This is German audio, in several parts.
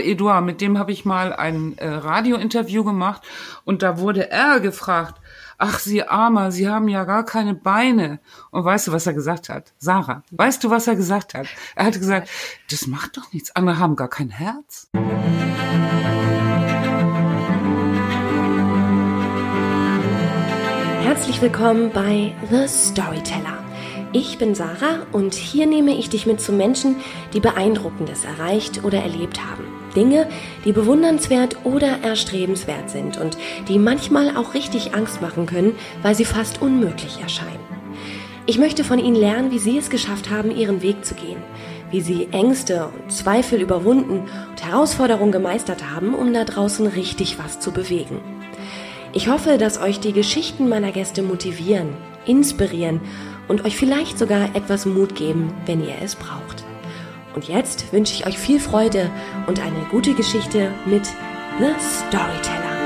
Eduard, mit dem habe ich mal ein äh, Radiointerview gemacht und da wurde er gefragt, ach Sie Armer, Sie haben ja gar keine Beine. Und weißt du, was er gesagt hat? Sarah, weißt du, was er gesagt hat? Er hat gesagt, das macht doch nichts, andere haben gar kein Herz. Herzlich willkommen bei The Storyteller. Ich bin Sarah und hier nehme ich dich mit zu Menschen, die Beeindruckendes erreicht oder erlebt haben. Dinge, die bewundernswert oder erstrebenswert sind und die manchmal auch richtig Angst machen können, weil sie fast unmöglich erscheinen. Ich möchte von ihnen lernen, wie sie es geschafft haben, ihren Weg zu gehen, wie sie Ängste und Zweifel überwunden und Herausforderungen gemeistert haben, um da draußen richtig was zu bewegen. Ich hoffe, dass euch die Geschichten meiner Gäste motivieren, inspirieren und euch vielleicht sogar etwas Mut geben, wenn ihr es braucht. Und jetzt wünsche ich euch viel Freude und eine gute Geschichte mit The Storyteller.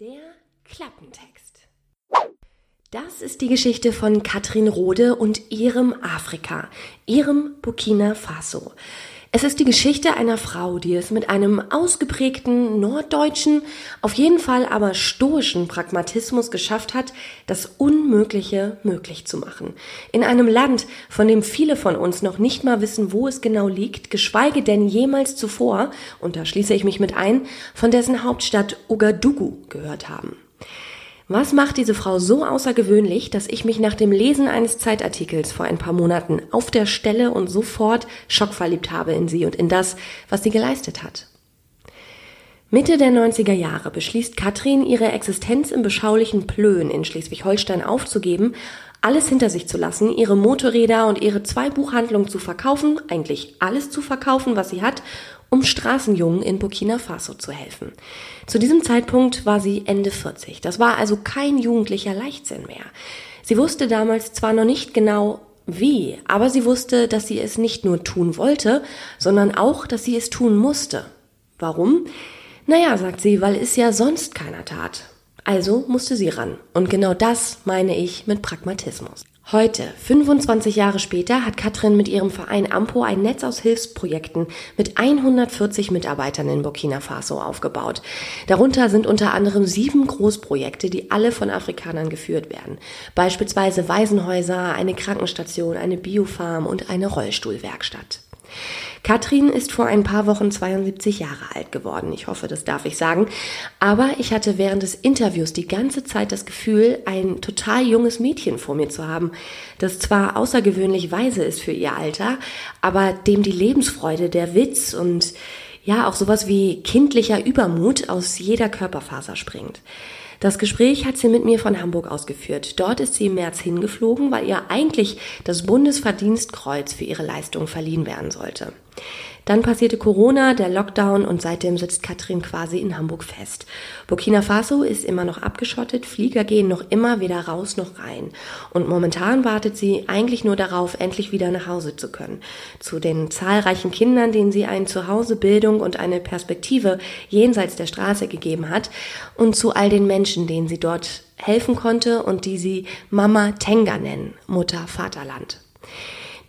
Der Klappentext. Das ist die Geschichte von Katrin Rode und ihrem Afrika, ihrem Burkina Faso. Es ist die Geschichte einer Frau, die es mit einem ausgeprägten norddeutschen, auf jeden Fall aber stoischen Pragmatismus geschafft hat, das Unmögliche möglich zu machen. In einem Land, von dem viele von uns noch nicht mal wissen, wo es genau liegt, geschweige denn jemals zuvor, und da schließe ich mich mit ein, von dessen Hauptstadt Ouagadougou gehört haben. Was macht diese Frau so außergewöhnlich, dass ich mich nach dem Lesen eines Zeitartikels vor ein paar Monaten auf der Stelle und sofort schockverliebt habe in sie und in das, was sie geleistet hat? Mitte der 90er Jahre beschließt Katrin, ihre Existenz im beschaulichen Plön in Schleswig-Holstein aufzugeben, alles hinter sich zu lassen, ihre Motorräder und ihre zwei Buchhandlungen zu verkaufen, eigentlich alles zu verkaufen, was sie hat um Straßenjungen in Burkina Faso zu helfen. Zu diesem Zeitpunkt war sie Ende 40. Das war also kein jugendlicher Leichtsinn mehr. Sie wusste damals zwar noch nicht genau, wie, aber sie wusste, dass sie es nicht nur tun wollte, sondern auch, dass sie es tun musste. Warum? Naja, sagt sie, weil es ja sonst keiner tat. Also musste sie ran. Und genau das meine ich mit Pragmatismus. Heute, 25 Jahre später, hat Katrin mit ihrem Verein AMPO ein Netz aus Hilfsprojekten mit 140 Mitarbeitern in Burkina Faso aufgebaut. Darunter sind unter anderem sieben Großprojekte, die alle von Afrikanern geführt werden. Beispielsweise Waisenhäuser, eine Krankenstation, eine Biofarm und eine Rollstuhlwerkstatt. Katrin ist vor ein paar Wochen 72 Jahre alt geworden. Ich hoffe, das darf ich sagen. Aber ich hatte während des Interviews die ganze Zeit das Gefühl, ein total junges Mädchen vor mir zu haben, das zwar außergewöhnlich weise ist für ihr Alter, aber dem die Lebensfreude, der Witz und ja, auch sowas wie kindlicher Übermut aus jeder Körperfaser springt. Das Gespräch hat sie mit mir von Hamburg ausgeführt. Dort ist sie im März hingeflogen, weil ihr eigentlich das Bundesverdienstkreuz für ihre Leistung verliehen werden sollte. Dann passierte Corona, der Lockdown und seitdem sitzt Katrin quasi in Hamburg fest. Burkina Faso ist immer noch abgeschottet, Flieger gehen noch immer weder raus noch rein. Und momentan wartet sie eigentlich nur darauf, endlich wieder nach Hause zu können. Zu den zahlreichen Kindern, denen sie ein Zuhause, Bildung und eine Perspektive jenseits der Straße gegeben hat und zu all den Menschen, denen sie dort helfen konnte und die sie Mama Tenga nennen, Mutter Vaterland.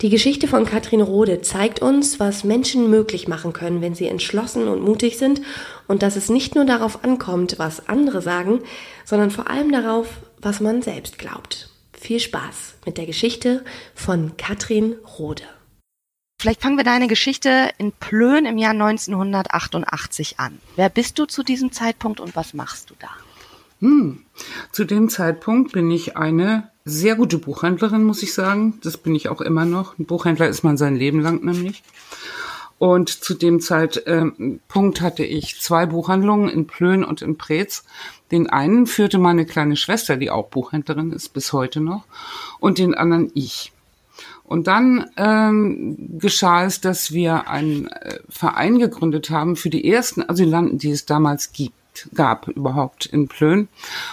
Die Geschichte von Katrin Rode zeigt uns, was Menschen möglich machen können, wenn sie entschlossen und mutig sind und dass es nicht nur darauf ankommt, was andere sagen, sondern vor allem darauf, was man selbst glaubt. Viel Spaß mit der Geschichte von Katrin Rode. Vielleicht fangen wir deine Geschichte in Plön im Jahr 1988 an. Wer bist du zu diesem Zeitpunkt und was machst du da? Hm. Zu dem Zeitpunkt bin ich eine sehr gute Buchhändlerin, muss ich sagen. Das bin ich auch immer noch. Ein Buchhändler ist man sein Leben lang nämlich. Und zu dem Zeitpunkt hatte ich zwei Buchhandlungen in Plön und in Preetz. Den einen führte meine kleine Schwester, die auch Buchhändlerin ist, bis heute noch, und den anderen ich. Und dann ähm, geschah es, dass wir einen äh, Verein gegründet haben für die ersten Asylanten, die es damals gibt gab überhaupt in Plön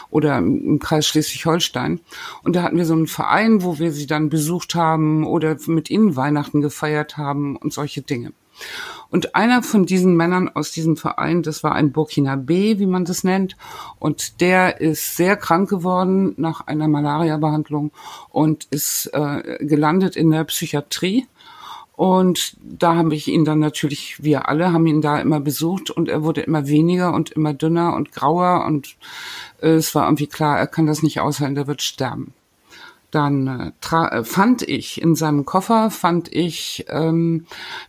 oder im Kreis Schleswig-Holstein. Und da hatten wir so einen Verein, wo wir sie dann besucht haben oder mit ihnen Weihnachten gefeiert haben und solche Dinge. Und einer von diesen Männern aus diesem Verein, das war ein Burkinabe, wie man das nennt, und der ist sehr krank geworden nach einer Malaria-Behandlung und ist äh, gelandet in der Psychiatrie. Und da habe ich ihn dann natürlich, wir alle haben ihn da immer besucht und er wurde immer weniger und immer dünner und grauer und äh, es war irgendwie klar, er kann das nicht aushalten, der wird sterben dann äh, äh, fand ich in seinem Koffer fand ich ähm,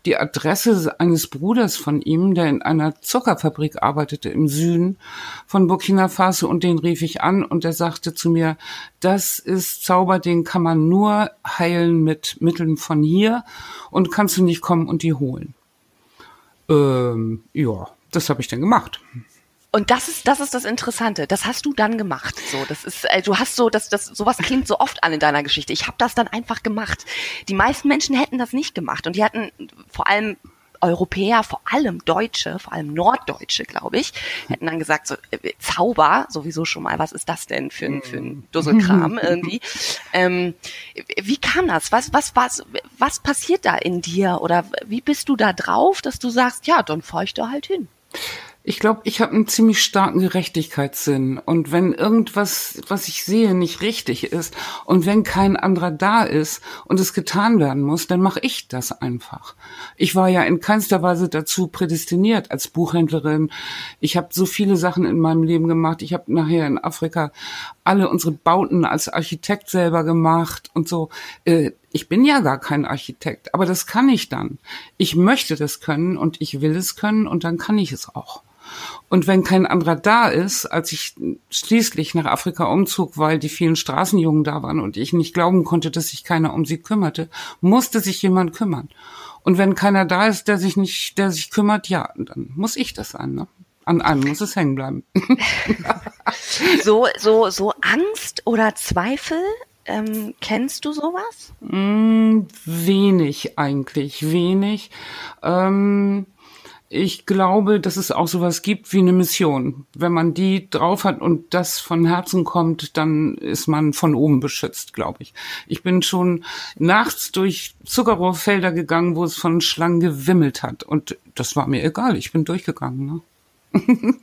die Adresse eines Bruders von ihm, der in einer Zuckerfabrik arbeitete im Süden von Burkina Faso und den rief ich an und er sagte zu mir, das ist Zauber, den kann man nur heilen mit Mitteln von hier und kannst du nicht kommen und die holen. Ähm, ja, das habe ich dann gemacht. Und das ist, das ist das Interessante. Das hast du dann gemacht. So, das ist, äh, du hast so, das, das, sowas klingt so oft an in deiner Geschichte. Ich habe das dann einfach gemacht. Die meisten Menschen hätten das nicht gemacht und die hatten vor allem Europäer, vor allem Deutsche, vor allem Norddeutsche, glaube ich, hätten dann gesagt, so, äh, Zauber, sowieso schon mal, was ist das denn für ein, für ein Dusselkram irgendwie? Ähm, wie kam das? Was, was, was, was passiert da in dir? Oder wie bist du da drauf, dass du sagst, ja, dann fahr ich da halt hin? Ich glaube, ich habe einen ziemlich starken Gerechtigkeitssinn. Und wenn irgendwas, was ich sehe, nicht richtig ist und wenn kein anderer da ist und es getan werden muss, dann mache ich das einfach. Ich war ja in keinster Weise dazu prädestiniert als Buchhändlerin. Ich habe so viele Sachen in meinem Leben gemacht. Ich habe nachher in Afrika alle unsere Bauten als Architekt selber gemacht und so. Äh, ich bin ja gar kein Architekt, aber das kann ich dann. Ich möchte das können und ich will es können und dann kann ich es auch. Und wenn kein anderer da ist, als ich schließlich nach Afrika umzog, weil die vielen Straßenjungen da waren und ich nicht glauben konnte, dass sich keiner um sie kümmerte, musste sich jemand kümmern. Und wenn keiner da ist, der sich nicht, der sich kümmert, ja, dann muss ich das sein. Ne? An einem muss es hängen bleiben. so, so, so Angst oder Zweifel ähm, kennst du sowas? Mm, wenig eigentlich, wenig. Ähm, ich glaube, dass es auch sowas gibt wie eine Mission. Wenn man die drauf hat und das von Herzen kommt, dann ist man von oben beschützt, glaube ich. Ich bin schon nachts durch Zuckerrohrfelder gegangen, wo es von Schlangen gewimmelt hat. Und das war mir egal. Ich bin durchgegangen. Ne?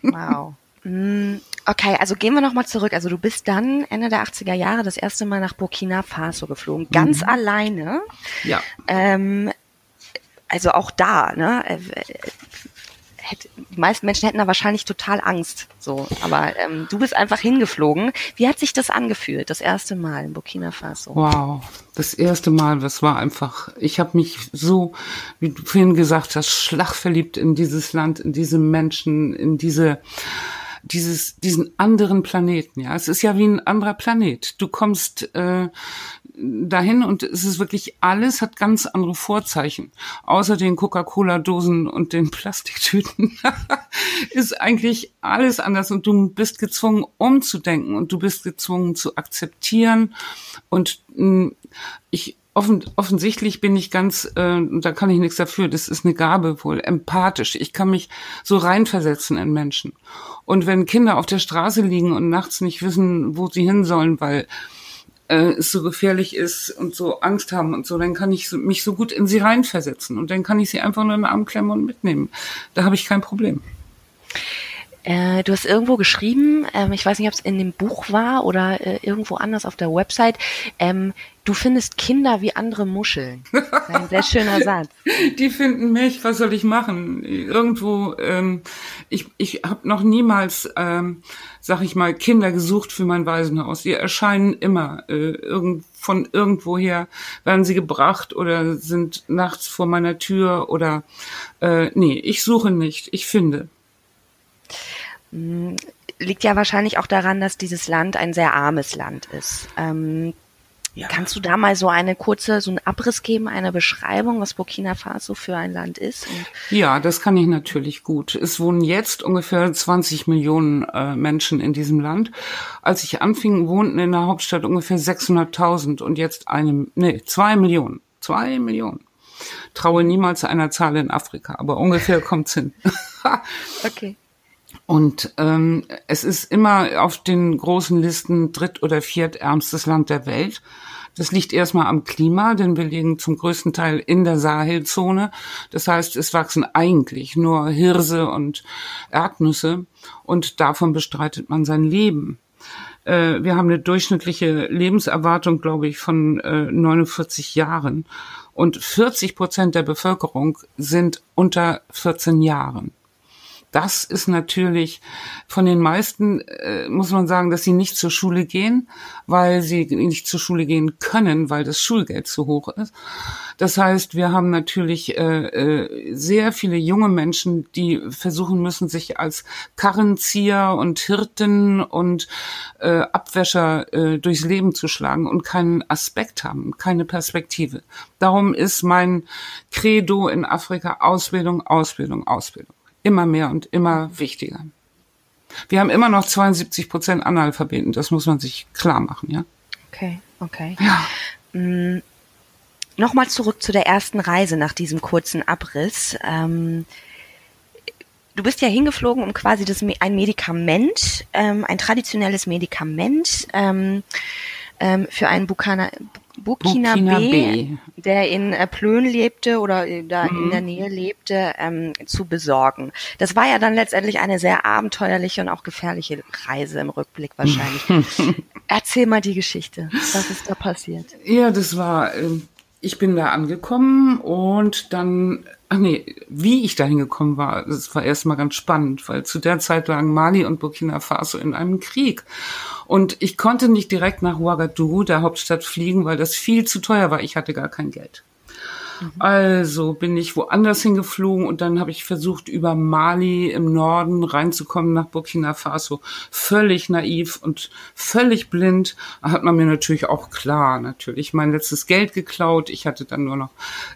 Wow. Mm, okay, also gehen wir nochmal zurück. Also du bist dann Ende der 80er Jahre das erste Mal nach Burkina Faso geflogen, ganz mhm. alleine. Ja. Ähm, also auch da, ne? Äh, die meisten Menschen hätten da wahrscheinlich total Angst. So, aber ähm, du bist einfach hingeflogen. Wie hat sich das angefühlt, das erste Mal in Burkina Faso? Wow, das erste Mal, das war einfach. Ich habe mich so, wie du vorhin gesagt hast, schlagverliebt in dieses Land, in diese Menschen, in diese dieses, diesen anderen Planeten, ja. Es ist ja wie ein anderer Planet. Du kommst äh, dahin und es ist wirklich alles hat ganz andere Vorzeichen. Außer den Coca-Cola-Dosen und den Plastiktüten ist eigentlich alles anders und du bist gezwungen umzudenken und du bist gezwungen zu akzeptieren und mh, mm, ich offen, offensichtlich bin ich ganz, äh, da kann ich nichts dafür, das ist eine Gabe wohl, empathisch. Ich kann mich so reinversetzen in Menschen. Und wenn Kinder auf der Straße liegen und nachts nicht wissen, wo sie hin sollen, weil äh, es so gefährlich ist und so Angst haben und so, dann kann ich so, mich so gut in sie reinversetzen und dann kann ich sie einfach nur in den Arm klemmen und mitnehmen. Da habe ich kein Problem. Äh, du hast irgendwo geschrieben, ähm, ich weiß nicht, ob es in dem Buch war oder äh, irgendwo anders auf der Website, ähm, du findest Kinder wie andere Muscheln. Ein sehr schöner Satz. Die finden mich, was soll ich machen? Irgendwo, ähm, ich, ich habe noch niemals, ähm, sag ich mal, Kinder gesucht für mein Waisenhaus. Die erscheinen immer äh, irgend, von irgendwoher, werden sie gebracht oder sind nachts vor meiner Tür oder äh, nee, ich suche nicht, ich finde. Hm, liegt ja wahrscheinlich auch daran, dass dieses Land ein sehr armes Land ist. Ähm, ja. Kannst du da mal so eine kurze, so einen Abriss geben, eine Beschreibung, was Burkina Faso für ein Land ist? Ja, das kann ich natürlich gut. Es wohnen jetzt ungefähr 20 Millionen äh, Menschen in diesem Land. Als ich anfing, wohnten in der Hauptstadt ungefähr 600.000 und jetzt eine, nee, zwei Millionen. Zwei Millionen. Traue niemals einer Zahl in Afrika, aber ungefähr kommt's hin. okay. Und ähm, es ist immer auf den großen Listen dritt- oder viertärmstes Land der Welt. Das liegt erstmal am Klima, denn wir liegen zum größten Teil in der Sahelzone. Das heißt, es wachsen eigentlich nur Hirse und Erdnüsse und davon bestreitet man sein Leben. Äh, wir haben eine durchschnittliche Lebenserwartung, glaube ich, von 49 Jahren und 40 Prozent der Bevölkerung sind unter 14 Jahren. Das ist natürlich von den meisten, äh, muss man sagen, dass sie nicht zur Schule gehen, weil sie nicht zur Schule gehen können, weil das Schulgeld zu hoch ist. Das heißt, wir haben natürlich äh, äh, sehr viele junge Menschen, die versuchen müssen, sich als Karrenzieher und Hirten und äh, Abwäscher äh, durchs Leben zu schlagen und keinen Aspekt haben, keine Perspektive. Darum ist mein Credo in Afrika Ausbildung, Ausbildung, Ausbildung immer mehr und immer wichtiger. Wir haben immer noch 72 Prozent Analphabeten, das muss man sich klar machen, ja. Okay, okay. Ja. Mhm. Nochmal zurück zu der ersten Reise nach diesem kurzen Abriss. Ähm, du bist ja hingeflogen, um quasi das, ein Medikament, ähm, ein traditionelles Medikament ähm, ähm, für einen Bukana, Burkina, Burkina B, der in äh, Plön lebte oder äh, da mhm. in der Nähe lebte, ähm, zu besorgen. Das war ja dann letztendlich eine sehr abenteuerliche und auch gefährliche Reise im Rückblick wahrscheinlich. Erzähl mal die Geschichte. Was ist da passiert? Ja, das war, äh, ich bin da angekommen und dann Ach nee, wie ich da hingekommen war, das war erstmal ganz spannend, weil zu der Zeit lagen Mali und Burkina Faso in einem Krieg. Und ich konnte nicht direkt nach Ouagadougou, der Hauptstadt, fliegen, weil das viel zu teuer war. Ich hatte gar kein Geld. Also bin ich woanders hingeflogen und dann habe ich versucht, über Mali im Norden reinzukommen nach Burkina Faso. Völlig naiv und völlig blind. Hat man mir natürlich auch klar, natürlich mein letztes Geld geklaut. Ich hatte dann nur noch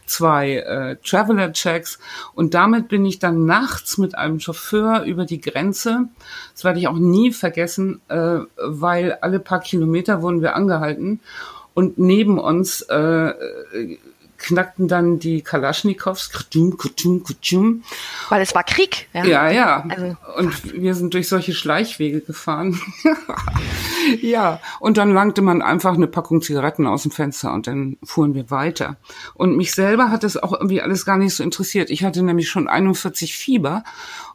zwei äh, Traveler-Checks und damit bin ich dann nachts mit einem Chauffeur über die Grenze. Das werde ich auch nie vergessen, äh, weil alle paar Kilometer wurden wir angehalten und neben uns äh, knackten dann die Kalaschnikows, kutum, kutum, kutum. Weil es war Krieg. Ja, ja. ja. Also, und wir sind durch solche Schleichwege gefahren. ja, und dann langte man einfach eine Packung Zigaretten aus dem Fenster und dann fuhren wir weiter. Und mich selber hat das auch irgendwie alles gar nicht so interessiert. Ich hatte nämlich schon 41 Fieber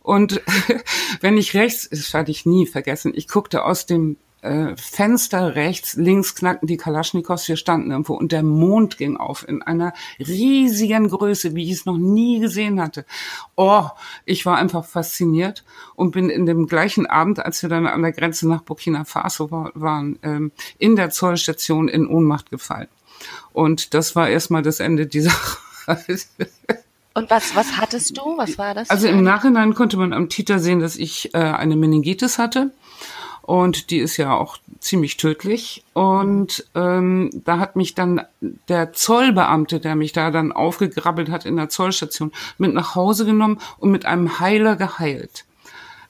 und wenn ich rechts, das hatte ich nie vergessen, ich guckte aus dem äh, Fenster rechts, links knackten die Kalaschnikows, wir standen irgendwo und der Mond ging auf in einer riesigen Größe, wie ich es noch nie gesehen hatte. Oh, ich war einfach fasziniert und bin in dem gleichen Abend, als wir dann an der Grenze nach Burkina Faso war, waren, ähm, in der Zollstation in Ohnmacht gefallen. Und das war erstmal das Ende dieser Und was, was hattest du? Was war das? Also im Nachhinein konnte man am Titer sehen, dass ich äh, eine Meningitis hatte. Und die ist ja auch ziemlich tödlich. Und ähm, da hat mich dann der Zollbeamte, der mich da dann aufgegrabbelt hat in der Zollstation, mit nach Hause genommen und mit einem Heiler geheilt.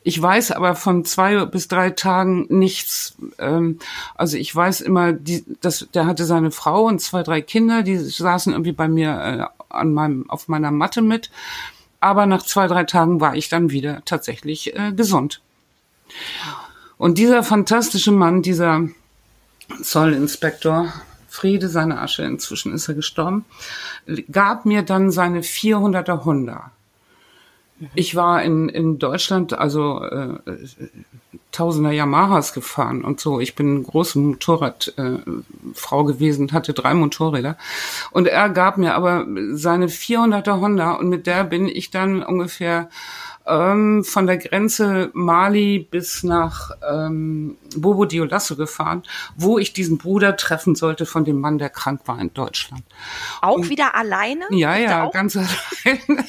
Ich weiß aber von zwei bis drei Tagen nichts. Ähm, also ich weiß immer, die, dass der hatte seine Frau und zwei, drei Kinder, die saßen irgendwie bei mir äh, an meinem, auf meiner Matte mit. Aber nach zwei, drei Tagen war ich dann wieder tatsächlich äh, gesund. Und dieser fantastische Mann, dieser Zollinspektor, Friede seine Asche, inzwischen ist er gestorben, gab mir dann seine 400er Honda. Ich war in, in Deutschland, also äh, tausender Yamahas gefahren und so. Ich bin eine große Motorradfrau äh, gewesen, hatte drei Motorräder. Und er gab mir aber seine 400er Honda und mit der bin ich dann ungefähr ähm, von der Grenze Mali bis nach ähm, Bobo Dioulasso gefahren, wo ich diesen Bruder treffen sollte von dem Mann, der krank war in Deutschland. Auch Und, wieder alleine? Ja, ja, ganz alleine.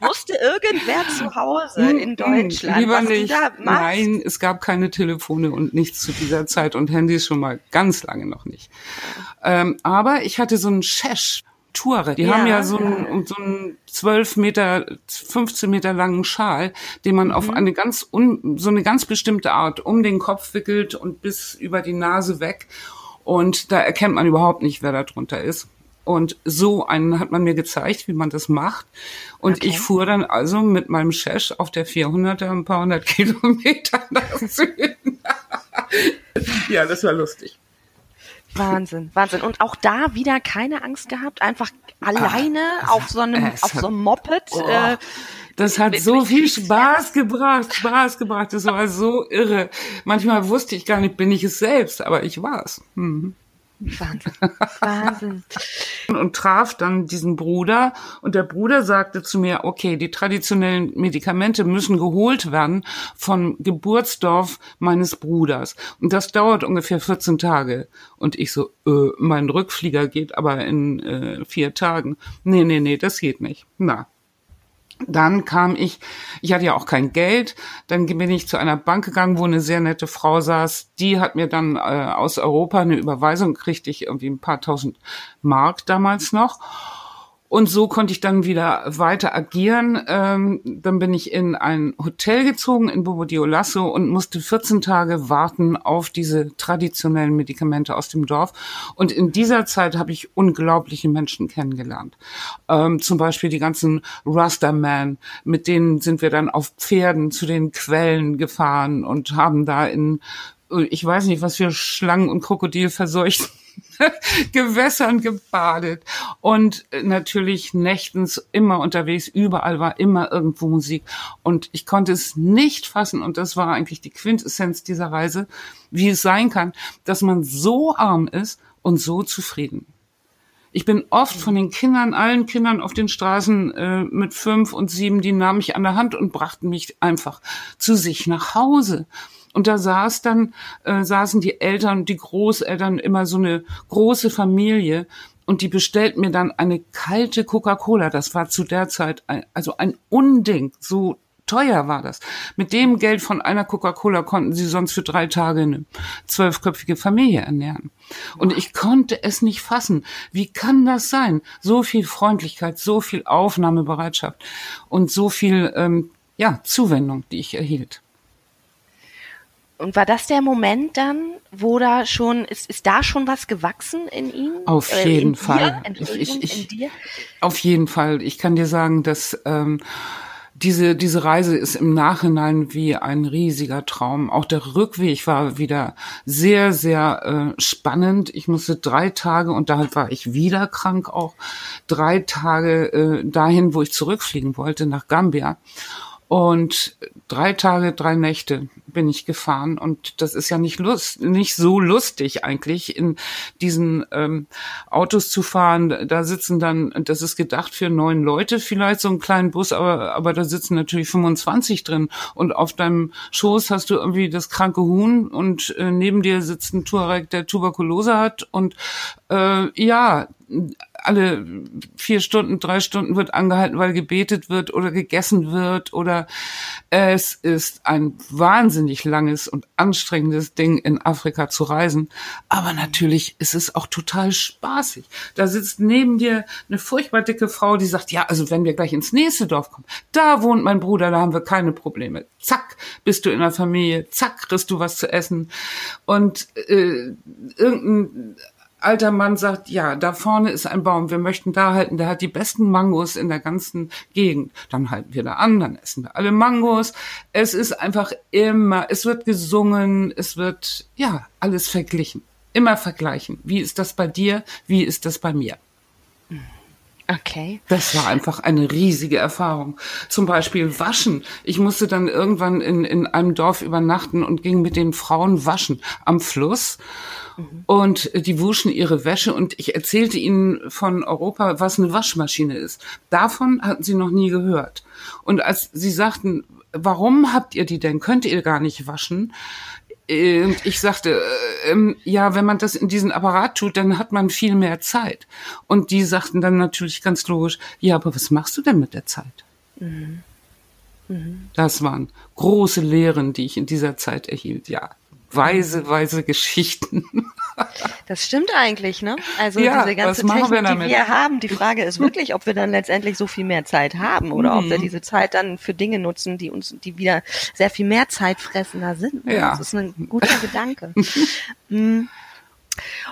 Wusste irgendwer zu Hause in Deutschland? Lieber nicht. Nein, es gab keine Telefone und nichts zu dieser Zeit und Handys schon mal ganz lange noch nicht. Ähm, aber ich hatte so einen Shesh Toure. Die ja, haben ja so einen, so einen 12 Meter, 15 Meter langen Schal, den man mhm. auf eine ganz, un, so eine ganz bestimmte Art um den Kopf wickelt und bis über die Nase weg. Und da erkennt man überhaupt nicht, wer da drunter ist. Und so einen hat man mir gezeigt, wie man das macht. Und okay. ich fuhr dann also mit meinem Shesh auf der 400er ein paar hundert Kilometer nach Süden. ja, das war lustig. Wahnsinn, Wahnsinn. Und auch da wieder keine Angst gehabt, einfach alleine ah, auf so einem, auf so einem Moped. Oh, äh, das hat so viel Spaß gebracht, Spaß gebracht. Das war so irre. Manchmal wusste ich gar nicht, bin ich es selbst, aber ich war es. Mhm. Wahnsinn. Wahnsinn. Und traf dann diesen Bruder und der Bruder sagte zu mir, okay, die traditionellen Medikamente müssen geholt werden vom Geburtsdorf meines Bruders. Und das dauert ungefähr 14 Tage. Und ich so, äh, mein Rückflieger geht aber in äh, vier Tagen. Nee, nee, nee, das geht nicht. Na, dann kam ich, ich hatte ja auch kein Geld, dann bin ich zu einer Bank gegangen, wo eine sehr nette Frau saß. Die hat mir dann äh, aus Europa eine Überweisung, kriegte ich irgendwie ein paar tausend Mark damals noch. Und so konnte ich dann wieder weiter agieren. Ähm, dann bin ich in ein Hotel gezogen in Bobo Dioulasso und musste 14 Tage warten auf diese traditionellen Medikamente aus dem Dorf. Und in dieser Zeit habe ich unglaubliche Menschen kennengelernt. Ähm, zum Beispiel die ganzen Rastaman, mit denen sind wir dann auf Pferden zu den Quellen gefahren und haben da in ich weiß nicht, was für Schlangen und Krokodil verseucht Gewässern gebadet und natürlich nächtens immer unterwegs, überall war immer irgendwo Musik und ich konnte es nicht fassen und das war eigentlich die Quintessenz dieser Reise, wie es sein kann, dass man so arm ist und so zufrieden. Ich bin oft von den Kindern, allen Kindern auf den Straßen äh, mit fünf und sieben, die nahmen mich an der Hand und brachten mich einfach zu sich nach Hause. Und da saß dann, äh, saßen die Eltern und die Großeltern immer so eine große Familie und die bestellt mir dann eine kalte Coca-Cola. Das war zu der Zeit ein, also ein Unding. So teuer war das. Mit dem Geld von einer Coca-Cola konnten sie sonst für drei Tage eine zwölfköpfige Familie ernähren. Und ich konnte es nicht fassen. Wie kann das sein? So viel Freundlichkeit, so viel Aufnahmebereitschaft und so viel ähm, ja Zuwendung, die ich erhielt. Und war das der Moment dann, wo da schon, ist, ist da schon was gewachsen in ihm? Auf äh, jeden Fall. Ich, ich, ich, auf jeden Fall. Ich kann dir sagen, dass ähm, diese, diese Reise ist im Nachhinein wie ein riesiger Traum. Auch der Rückweg war wieder sehr, sehr äh, spannend. Ich musste drei Tage, und da war ich wieder krank auch, drei Tage äh, dahin, wo ich zurückfliegen wollte, nach Gambia. Und drei Tage, drei Nächte bin ich gefahren. Und das ist ja nicht lust, nicht so lustig eigentlich, in diesen ähm, Autos zu fahren. Da sitzen dann, das ist gedacht für neun Leute vielleicht so einen kleinen Bus, aber aber da sitzen natürlich 25 drin. Und auf deinem Schoß hast du irgendwie das kranke Huhn und äh, neben dir sitzt ein Tuareg, der Tuberkulose hat. Und äh, ja alle vier Stunden, drei Stunden wird angehalten, weil gebetet wird oder gegessen wird oder es ist ein wahnsinnig langes und anstrengendes Ding in Afrika zu reisen. Aber natürlich ist es auch total spaßig. Da sitzt neben dir eine furchtbar dicke Frau, die sagt, ja, also wenn wir gleich ins nächste Dorf kommen, da wohnt mein Bruder, da haben wir keine Probleme. Zack, bist du in der Familie, zack, kriegst du was zu essen. Und äh, irgendein alter Mann sagt, ja, da vorne ist ein Baum, wir möchten da halten, der hat die besten Mangos in der ganzen Gegend. Dann halten wir da an, dann essen wir alle Mangos. Es ist einfach immer, es wird gesungen, es wird, ja, alles verglichen. Immer vergleichen. Wie ist das bei dir? Wie ist das bei mir? Okay. Das war einfach eine riesige Erfahrung. Zum Beispiel waschen. Ich musste dann irgendwann in, in einem Dorf übernachten und ging mit den Frauen waschen am Fluss. Mhm. Und die wuschen ihre Wäsche und ich erzählte ihnen von Europa, was eine Waschmaschine ist. Davon hatten sie noch nie gehört. Und als sie sagten, warum habt ihr die denn? Könnt ihr gar nicht waschen? Und ich sagte, äh, ähm, ja, wenn man das in diesen Apparat tut, dann hat man viel mehr Zeit. Und die sagten dann natürlich ganz logisch, ja, aber was machst du denn mit der Zeit? Mhm. Mhm. Das waren große Lehren, die ich in dieser Zeit erhielt, ja weise, weise Geschichten. Das stimmt eigentlich, ne? Also ja, diese ganze Technik, wir die wir haben, die Frage ist wirklich, ob wir dann letztendlich so viel mehr Zeit haben oder mhm. ob wir mhm. diese Zeit dann für Dinge nutzen, die uns, die wieder sehr viel mehr zeitfressender sind. Ne? Ja. Das ist ein guter Gedanke. Mhm.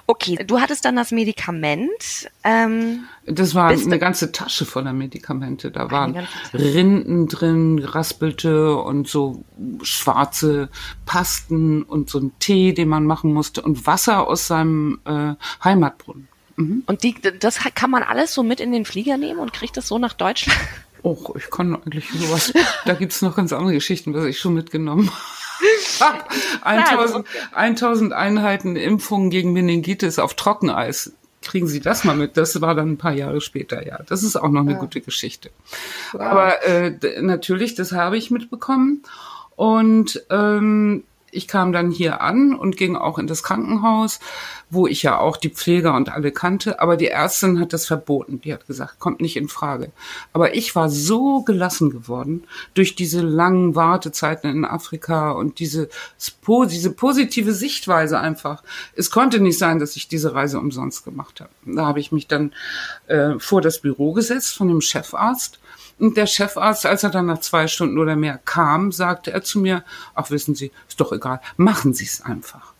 Okay, du hattest dann das Medikament. Ähm, das war eine ganze Tasche voller Medikamente. Da waren Rinden drin, raspelte und so schwarze Pasten und so ein Tee, den man machen musste und Wasser aus seinem äh, Heimatbrunnen. Mhm. Und die, das kann man alles so mit in den Flieger nehmen und kriegt das so nach Deutschland? Och, ich kann eigentlich sowas. da gibt's noch ganz andere Geschichten, was ich schon mitgenommen habe. 1000, 1000 Einheiten Impfungen gegen Meningitis auf Trockeneis. Kriegen Sie das mal mit? Das war dann ein paar Jahre später, ja. Das ist auch noch eine ja. gute Geschichte. Wow. Aber äh, natürlich, das habe ich mitbekommen. Und ähm, ich kam dann hier an und ging auch in das Krankenhaus, wo ich ja auch die Pfleger und alle kannte, aber die Ärztin hat das verboten. Die hat gesagt, kommt nicht in Frage. Aber ich war so gelassen geworden durch diese langen Wartezeiten in Afrika und diese, diese positive Sichtweise einfach. Es konnte nicht sein, dass ich diese Reise umsonst gemacht habe. Da habe ich mich dann äh, vor das Büro gesetzt von dem Chefarzt und der Chefarzt, als er dann nach zwei Stunden oder mehr kam, sagte er zu mir, ach wissen Sie, ist doch egal, machen Sie es einfach.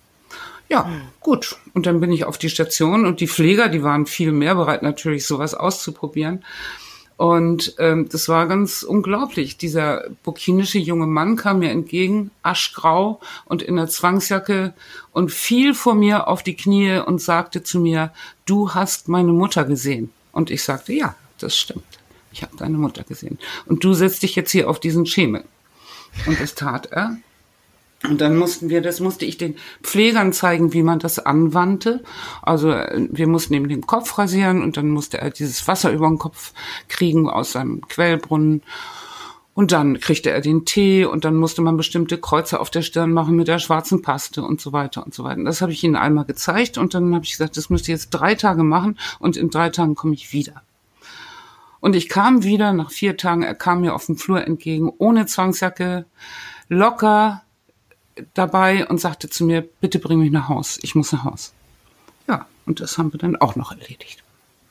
Ja, gut. Und dann bin ich auf die Station und die Pfleger, die waren viel mehr bereit, natürlich sowas auszuprobieren. Und ähm, das war ganz unglaublich. Dieser burkinische junge Mann kam mir entgegen, aschgrau und in der Zwangsjacke und fiel vor mir auf die Knie und sagte zu mir, du hast meine Mutter gesehen. Und ich sagte, ja, das stimmt ich habe deine Mutter gesehen. Und du setzt dich jetzt hier auf diesen Schemel. Und das tat er. Und dann mussten wir, das musste ich den Pflegern zeigen, wie man das anwandte. Also wir mussten ihm den Kopf rasieren und dann musste er dieses Wasser über den Kopf kriegen aus seinem Quellbrunnen. Und dann kriegte er den Tee und dann musste man bestimmte Kreuze auf der Stirn machen mit der schwarzen Paste und so weiter und so weiter. Das habe ich ihnen einmal gezeigt und dann habe ich gesagt, das müsst ihr jetzt drei Tage machen und in drei Tagen komme ich wieder. Und ich kam wieder nach vier Tagen, er kam mir auf dem Flur entgegen, ohne Zwangsjacke, locker dabei und sagte zu mir, bitte bring mich nach Haus, ich muss nach Haus. Ja, und das haben wir dann auch noch erledigt.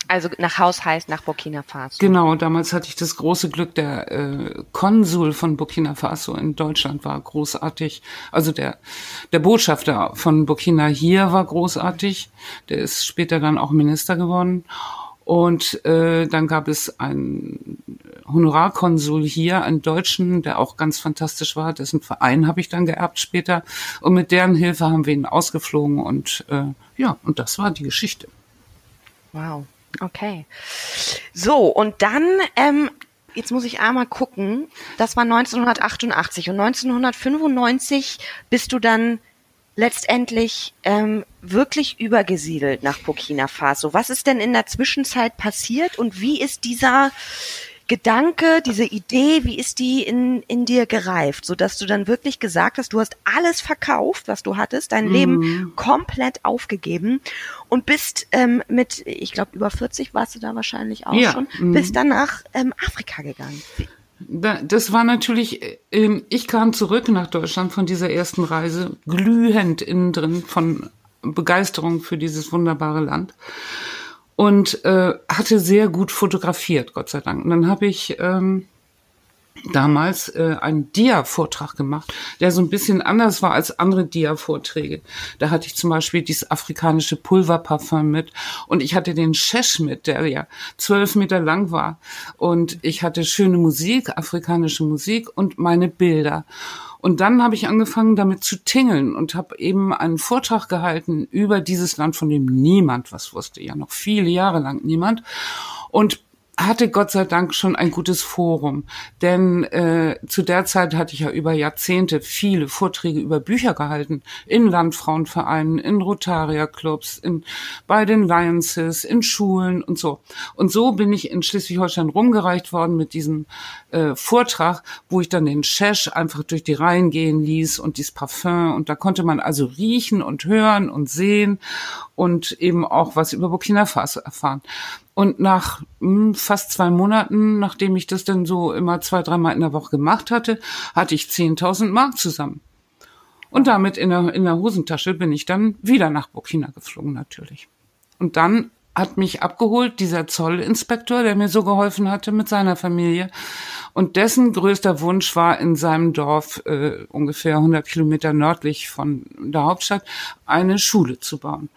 Also nach Haus heißt nach Burkina Faso. Genau, damals hatte ich das große Glück, der äh, Konsul von Burkina Faso in Deutschland war großartig. Also der, der Botschafter von Burkina hier war großartig. Der ist später dann auch Minister geworden. Und äh, dann gab es einen Honorarkonsul hier, einen Deutschen, der auch ganz fantastisch war. Dessen Verein habe ich dann geerbt später. Und mit deren Hilfe haben wir ihn ausgeflogen. Und äh, ja, und das war die Geschichte. Wow. Okay. So, und dann, ähm, jetzt muss ich einmal gucken, das war 1988 und 1995 bist du dann letztendlich ähm, wirklich übergesiedelt nach Burkina Faso. Was ist denn in der Zwischenzeit passiert und wie ist dieser Gedanke, diese Idee, wie ist die in, in dir gereift, so dass du dann wirklich gesagt hast, du hast alles verkauft, was du hattest, dein mhm. Leben komplett aufgegeben und bist ähm, mit, ich glaube, über 40 warst du da wahrscheinlich auch ja. schon, mhm. bist dann nach ähm, Afrika gegangen. Das war natürlich, ähm, ich kam zurück nach Deutschland von dieser ersten Reise, glühend innen drin von Begeisterung für dieses wunderbare Land und äh, hatte sehr gut fotografiert, Gott sei Dank. Und dann habe ich ähm, damals äh, einen Dia-Vortrag gemacht, der so ein bisschen anders war als andere Dia-Vorträge. Da hatte ich zum Beispiel dieses afrikanische Pulverparfum mit und ich hatte den Shesh mit, der ja zwölf Meter lang war und ich hatte schöne Musik, afrikanische Musik und meine Bilder. Und dann habe ich angefangen, damit zu tingeln und habe eben einen Vortrag gehalten über dieses Land, von dem niemand was wusste, ja noch viele Jahre lang niemand. Und hatte Gott sei Dank schon ein gutes Forum, denn äh, zu der Zeit hatte ich ja über Jahrzehnte viele Vorträge über Bücher gehalten in Landfrauenvereinen, in Rotaria-Clubs, in bei den Lions's, in Schulen und so. Und so bin ich in Schleswig-Holstein rumgereicht worden mit diesem äh, Vortrag, wo ich dann den Shesh einfach durch die Reihen gehen ließ und dieses Parfum und da konnte man also riechen und hören und sehen und eben auch was über Burkina Faso erfahren. Und nach mh, hm, fast zwei Monaten, nachdem ich das dann so immer zwei, dreimal in der Woche gemacht hatte, hatte ich 10.000 Mark zusammen. Und damit in der, in der Hosentasche bin ich dann wieder nach Burkina geflogen natürlich. Und dann hat mich abgeholt dieser Zollinspektor, der mir so geholfen hatte mit seiner Familie. Und dessen größter Wunsch war, in seinem Dorf, äh, ungefähr 100 Kilometer nördlich von der Hauptstadt, eine Schule zu bauen.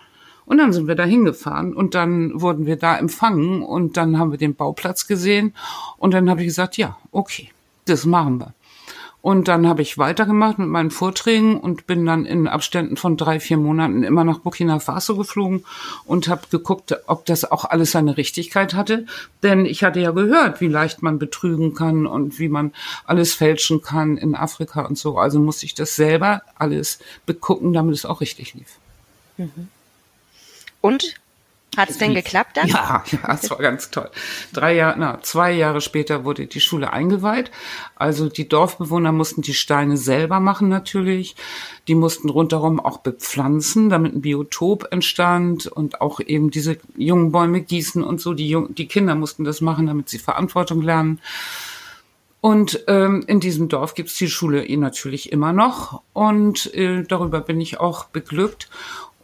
Und dann sind wir da hingefahren und dann wurden wir da empfangen und dann haben wir den Bauplatz gesehen und dann habe ich gesagt, ja, okay, das machen wir. Und dann habe ich weitergemacht mit meinen Vorträgen und bin dann in Abständen von drei, vier Monaten immer nach Burkina Faso geflogen und habe geguckt, ob das auch alles seine Richtigkeit hatte. Denn ich hatte ja gehört, wie leicht man betrügen kann und wie man alles fälschen kann in Afrika und so. Also musste ich das selber alles begucken, damit es auch richtig lief. Mhm. Und hat es denn geklappt dann? Ja, ja, es war ganz toll. Drei Jahre, na, zwei Jahre später wurde die Schule eingeweiht. Also die Dorfbewohner mussten die Steine selber machen natürlich. Die mussten rundherum auch bepflanzen, damit ein Biotop entstand und auch eben diese jungen Bäume gießen und so. Die, Jung die Kinder mussten das machen, damit sie Verantwortung lernen. Und ähm, in diesem Dorf gibt's die Schule eh natürlich immer noch. Und äh, darüber bin ich auch beglückt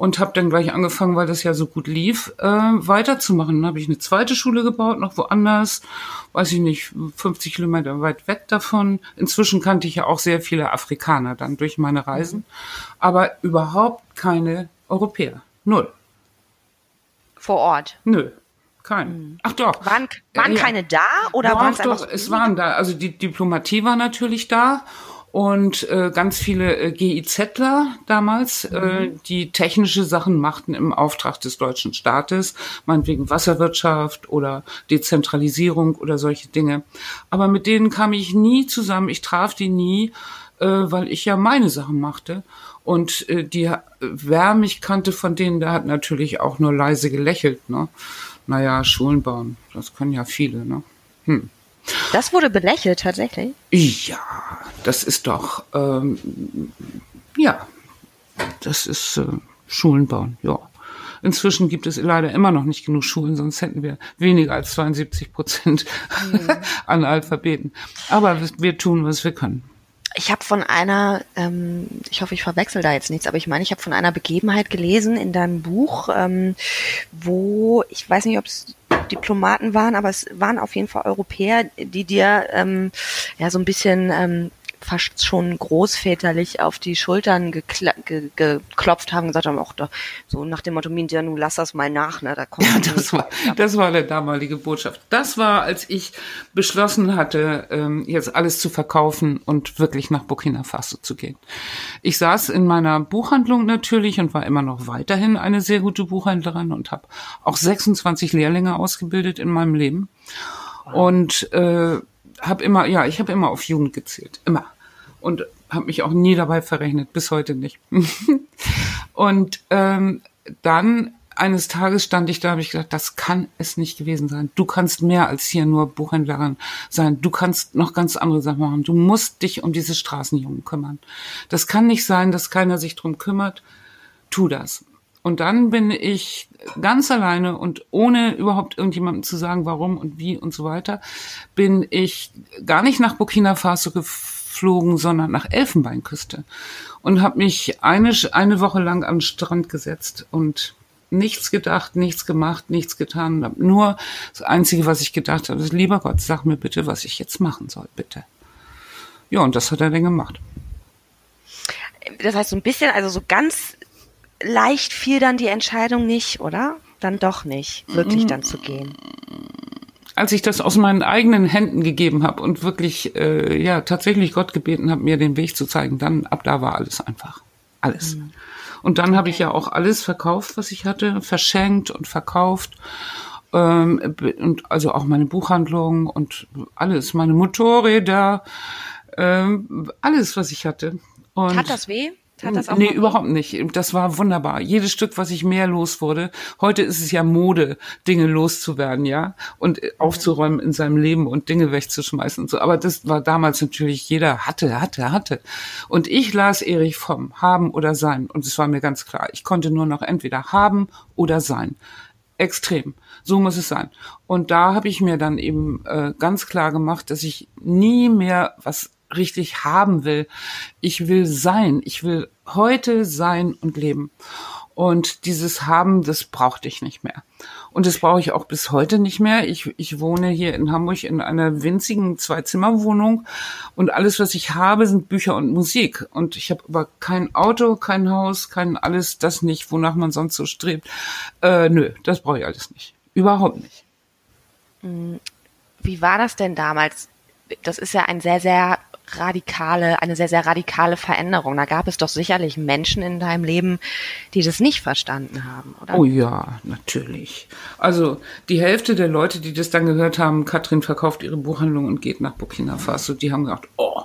und habe dann gleich angefangen, weil das ja so gut lief, äh, weiterzumachen. Dann habe ich eine zweite Schule gebaut, noch woanders, weiß ich nicht, 50 Kilometer weit weg davon. Inzwischen kannte ich ja auch sehr viele Afrikaner dann durch meine Reisen, aber überhaupt keine Europäer. Null. Vor Ort? Nö. Kein. Mhm. Ach doch. Waren, waren ja. keine da oder waren es doch, es waren da. Also die Diplomatie war natürlich da und äh, ganz viele äh, GIZler damals, äh, mhm. äh, die technische Sachen machten im Auftrag des deutschen Staates, meinetwegen Wasserwirtschaft oder Dezentralisierung oder solche Dinge. Aber mit denen kam ich nie zusammen, ich traf die nie, äh, weil ich ja meine Sachen machte. Und äh, die, äh, wer mich kannte von denen, der hat natürlich auch nur leise gelächelt. Ne? Naja, Schulen bauen, das können ja viele. Ne? Hm. Das wurde belächelt tatsächlich? Ja, das ist doch, ähm, ja, das ist äh, Schulen bauen, ja. Inzwischen gibt es leider immer noch nicht genug Schulen, sonst hätten wir weniger als 72 Prozent mhm. an Alphabeten. Aber wir tun, was wir können. Ich habe von einer, ähm, ich hoffe, ich verwechsel da jetzt nichts, aber ich meine, ich habe von einer Begebenheit gelesen in deinem Buch, ähm, wo, ich weiß nicht, ob es Diplomaten waren, aber es waren auf jeden Fall Europäer, die dir ähm, ja so ein bisschen ähm, fast schon großväterlich auf die Schultern ge geklopft haben, gesagt haben, auch da, so nach dem Motto, Minja, nun lass das mal nach, ne, da kommt ja, das war, das war der damalige Botschaft. Das war, als ich beschlossen hatte, ähm, jetzt alles zu verkaufen und wirklich nach Burkina Faso zu gehen. Ich saß in meiner Buchhandlung natürlich und war immer noch weiterhin eine sehr gute Buchhändlerin und habe auch 26 Lehrlinge ausgebildet in meinem Leben. Und äh, habe immer, ja, ich habe immer auf Jugend gezählt, immer. Und habe mich auch nie dabei verrechnet, bis heute nicht. und ähm, dann eines Tages stand ich da, habe ich gedacht, das kann es nicht gewesen sein. Du kannst mehr als hier nur Buchhändlerin sein. Du kannst noch ganz andere Sachen machen. Du musst dich um diese Straßenjungen kümmern. Das kann nicht sein, dass keiner sich drum kümmert. Tu das. Und dann bin ich ganz alleine und ohne überhaupt irgendjemandem zu sagen, warum und wie und so weiter, bin ich gar nicht nach Burkina Faso geflogen, sondern nach Elfenbeinküste und habe mich eine, eine Woche lang am Strand gesetzt und nichts gedacht, nichts gemacht, nichts getan. Nur das Einzige, was ich gedacht habe, ist, lieber Gott, sag mir bitte, was ich jetzt machen soll, bitte. Ja, und das hat er dann gemacht. Das heißt, so ein bisschen, also so ganz leicht fiel dann die Entscheidung nicht, oder? Dann doch nicht, wirklich dann zu gehen. Als ich das aus meinen eigenen Händen gegeben habe und wirklich, äh, ja, tatsächlich Gott gebeten habe, mir den Weg zu zeigen, dann ab da war alles einfach. Alles. Mhm. Und dann okay. habe ich ja auch alles verkauft, was ich hatte, verschenkt und verkauft. Ähm, und also auch meine Buchhandlung und alles, meine Motorräder, ähm, alles, was ich hatte. Und Hat das weh? Hat das auch nee, überhaupt nicht. Das war wunderbar. Jedes Stück, was ich mehr los wurde. Heute ist es ja Mode, Dinge loszuwerden, ja, und äh, aufzuräumen in seinem Leben und Dinge wegzuschmeißen und so. Aber das war damals natürlich jeder hatte, hatte, hatte. Und ich las Erich vom Haben oder Sein. Und es war mir ganz klar, ich konnte nur noch entweder haben oder sein. Extrem. So muss es sein. Und da habe ich mir dann eben äh, ganz klar gemacht, dass ich nie mehr was richtig haben will. Ich will sein. Ich will heute sein und leben. Und dieses Haben, das brauchte ich nicht mehr. Und das brauche ich auch bis heute nicht mehr. Ich, ich wohne hier in Hamburg in einer winzigen Zwei-Zimmer-Wohnung und alles, was ich habe, sind Bücher und Musik. Und ich habe aber kein Auto, kein Haus, kein alles, das nicht, wonach man sonst so strebt. Äh, nö, das brauche ich alles nicht. Überhaupt nicht. Wie war das denn damals? Das ist ja ein sehr, sehr radikale, eine sehr, sehr radikale Veränderung. Da gab es doch sicherlich Menschen in deinem Leben, die das nicht verstanden haben, oder? Oh ja, natürlich. Also die Hälfte der Leute, die das dann gehört haben, Katrin verkauft ihre Buchhandlung und geht nach Burkina Faso, die haben gedacht, oh,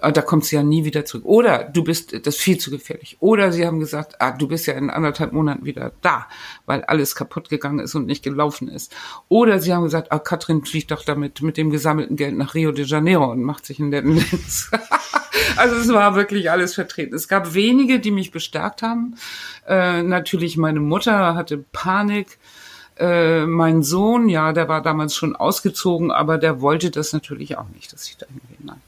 da kommt sie ja nie wieder zurück. Oder du bist, das ist viel zu gefährlich. Oder sie haben gesagt, ah, du bist ja in anderthalb Monaten wieder da, weil alles kaputt gegangen ist und nicht gelaufen ist. Oder sie haben gesagt, ah, Katrin fliegt doch damit mit dem gesammelten Geld nach Rio de Janeiro und macht sich einen netten Lenz. also es war wirklich alles vertreten. Es gab wenige, die mich bestärkt haben. Äh, natürlich meine Mutter hatte Panik. Äh, mein Sohn, ja, der war damals schon ausgezogen, aber der wollte das natürlich auch nicht, dass ich da hingehe. Nein.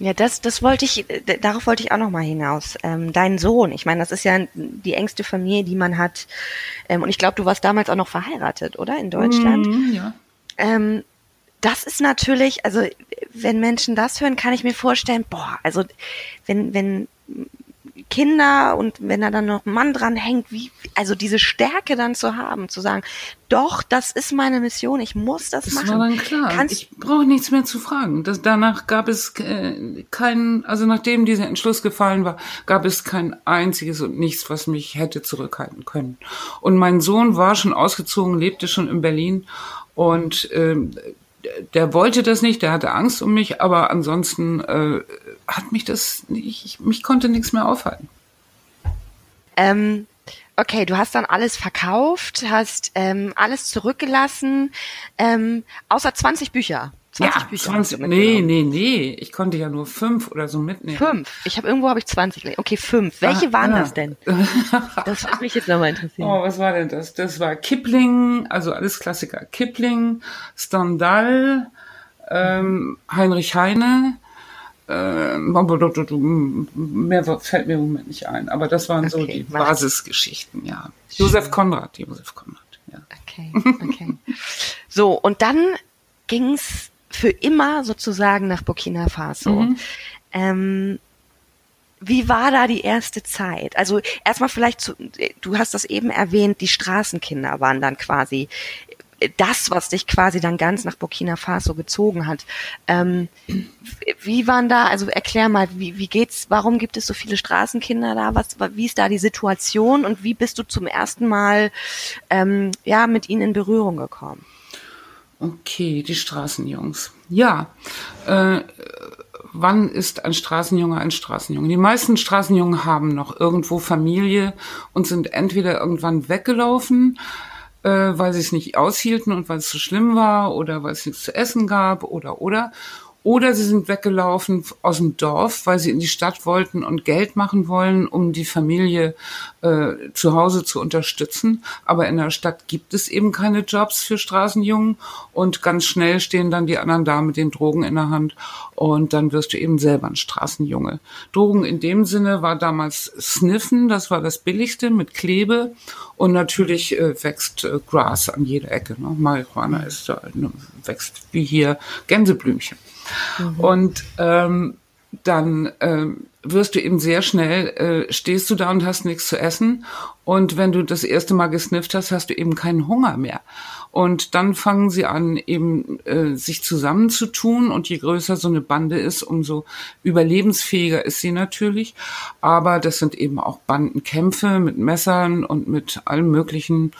Ja, das, das wollte ich, darauf wollte ich auch noch mal hinaus. Ähm, dein Sohn, ich meine, das ist ja die engste Familie, die man hat. Ähm, und ich glaube, du warst damals auch noch verheiratet, oder? In Deutschland. Mm, ja. Ähm, das ist natürlich, also wenn Menschen das hören, kann ich mir vorstellen, boah, also wenn, wenn Kinder und wenn da dann noch ein Mann dran hängt, wie, also diese Stärke dann zu haben, zu sagen, doch, das ist meine Mission, ich muss das, Das machen. war dann klar. Kannst, ich brauche nichts mehr zu fragen. Das, danach gab es äh, keinen, also nachdem dieser Entschluss gefallen war, gab es kein einziges und nichts, was mich hätte zurückhalten können. Und mein Sohn war schon ausgezogen, lebte schon in Berlin und ähm, der wollte das nicht, der hatte Angst um mich, aber ansonsten äh, hat mich das, ich, mich konnte nichts mehr aufhalten. Ähm, okay, du hast dann alles verkauft, hast ähm, alles zurückgelassen, ähm, außer 20 Bücher. 20 ja, Bücher. 20, hast du nee, nee, nee, ich konnte ja nur fünf oder so mitnehmen. Fünf. Ich habe irgendwo habe ich 20. gelesen. Okay, fünf. Welche Ah, waren ah. das denn? Das würde mich jetzt nochmal interessieren. Oh, was war denn das? Das war Kipling, also alles Klassiker. Kipling, Stendhal, ähm, Heinrich Heine, ähm, mehr fällt mir im Moment nicht ein, aber das waren so Okay, die macht- Basisgeschichten, ja. Josef Konrad, Josef Konrad, ja. Okay, okay. so, und dann ging's für immer sozusagen nach Burkina Faso. Mhm. Ähm, wie war da die erste Zeit? Also erstmal vielleicht, zu, du hast das eben erwähnt, die Straßenkinder waren dann quasi das, was dich quasi dann ganz nach Burkina Faso gezogen hat. Ähm, wie waren da, also erklär mal, wie, wie geht's, warum gibt es so viele Straßenkinder da? Was, wie ist da die Situation und wie bist du zum ersten Mal ähm, ja mit ihnen in Berührung gekommen? Okay, die Straßenjungs. Ja, äh, wann ist ein Straßenjunge ein Straßenjunge? Die meisten Straßenjungen haben noch irgendwo Familie und sind entweder irgendwann weggelaufen, äh, weil sie es nicht aushielten und weil es zu schlimm war oder weil es nichts zu essen gab oder oder. Oder sie sind weggelaufen aus dem Dorf, weil sie in die Stadt wollten und Geld machen wollen, um die Familie äh, zu Hause zu unterstützen. Aber in der Stadt gibt es eben keine Jobs für Straßenjungen und ganz schnell stehen dann die anderen da mit den Drogen in der Hand und dann wirst du eben selber ein Straßenjunge. Drogen in dem Sinne war damals Sniffen, das war das Billigste mit Klebe und natürlich äh, wächst äh, Gras an jeder Ecke. Ne? Marihuana ist da, ne, wächst wie hier Gänseblümchen. Und ähm, dann ähm, wirst du eben sehr schnell, äh, stehst du da und hast nichts zu essen. Und wenn du das erste Mal gesnifft hast, hast du eben keinen Hunger mehr. Und dann fangen sie an, eben äh, sich zusammenzutun. Und je größer so eine Bande ist, umso überlebensfähiger ist sie natürlich. Aber das sind eben auch Bandenkämpfe mit Messern und mit allem Möglichen.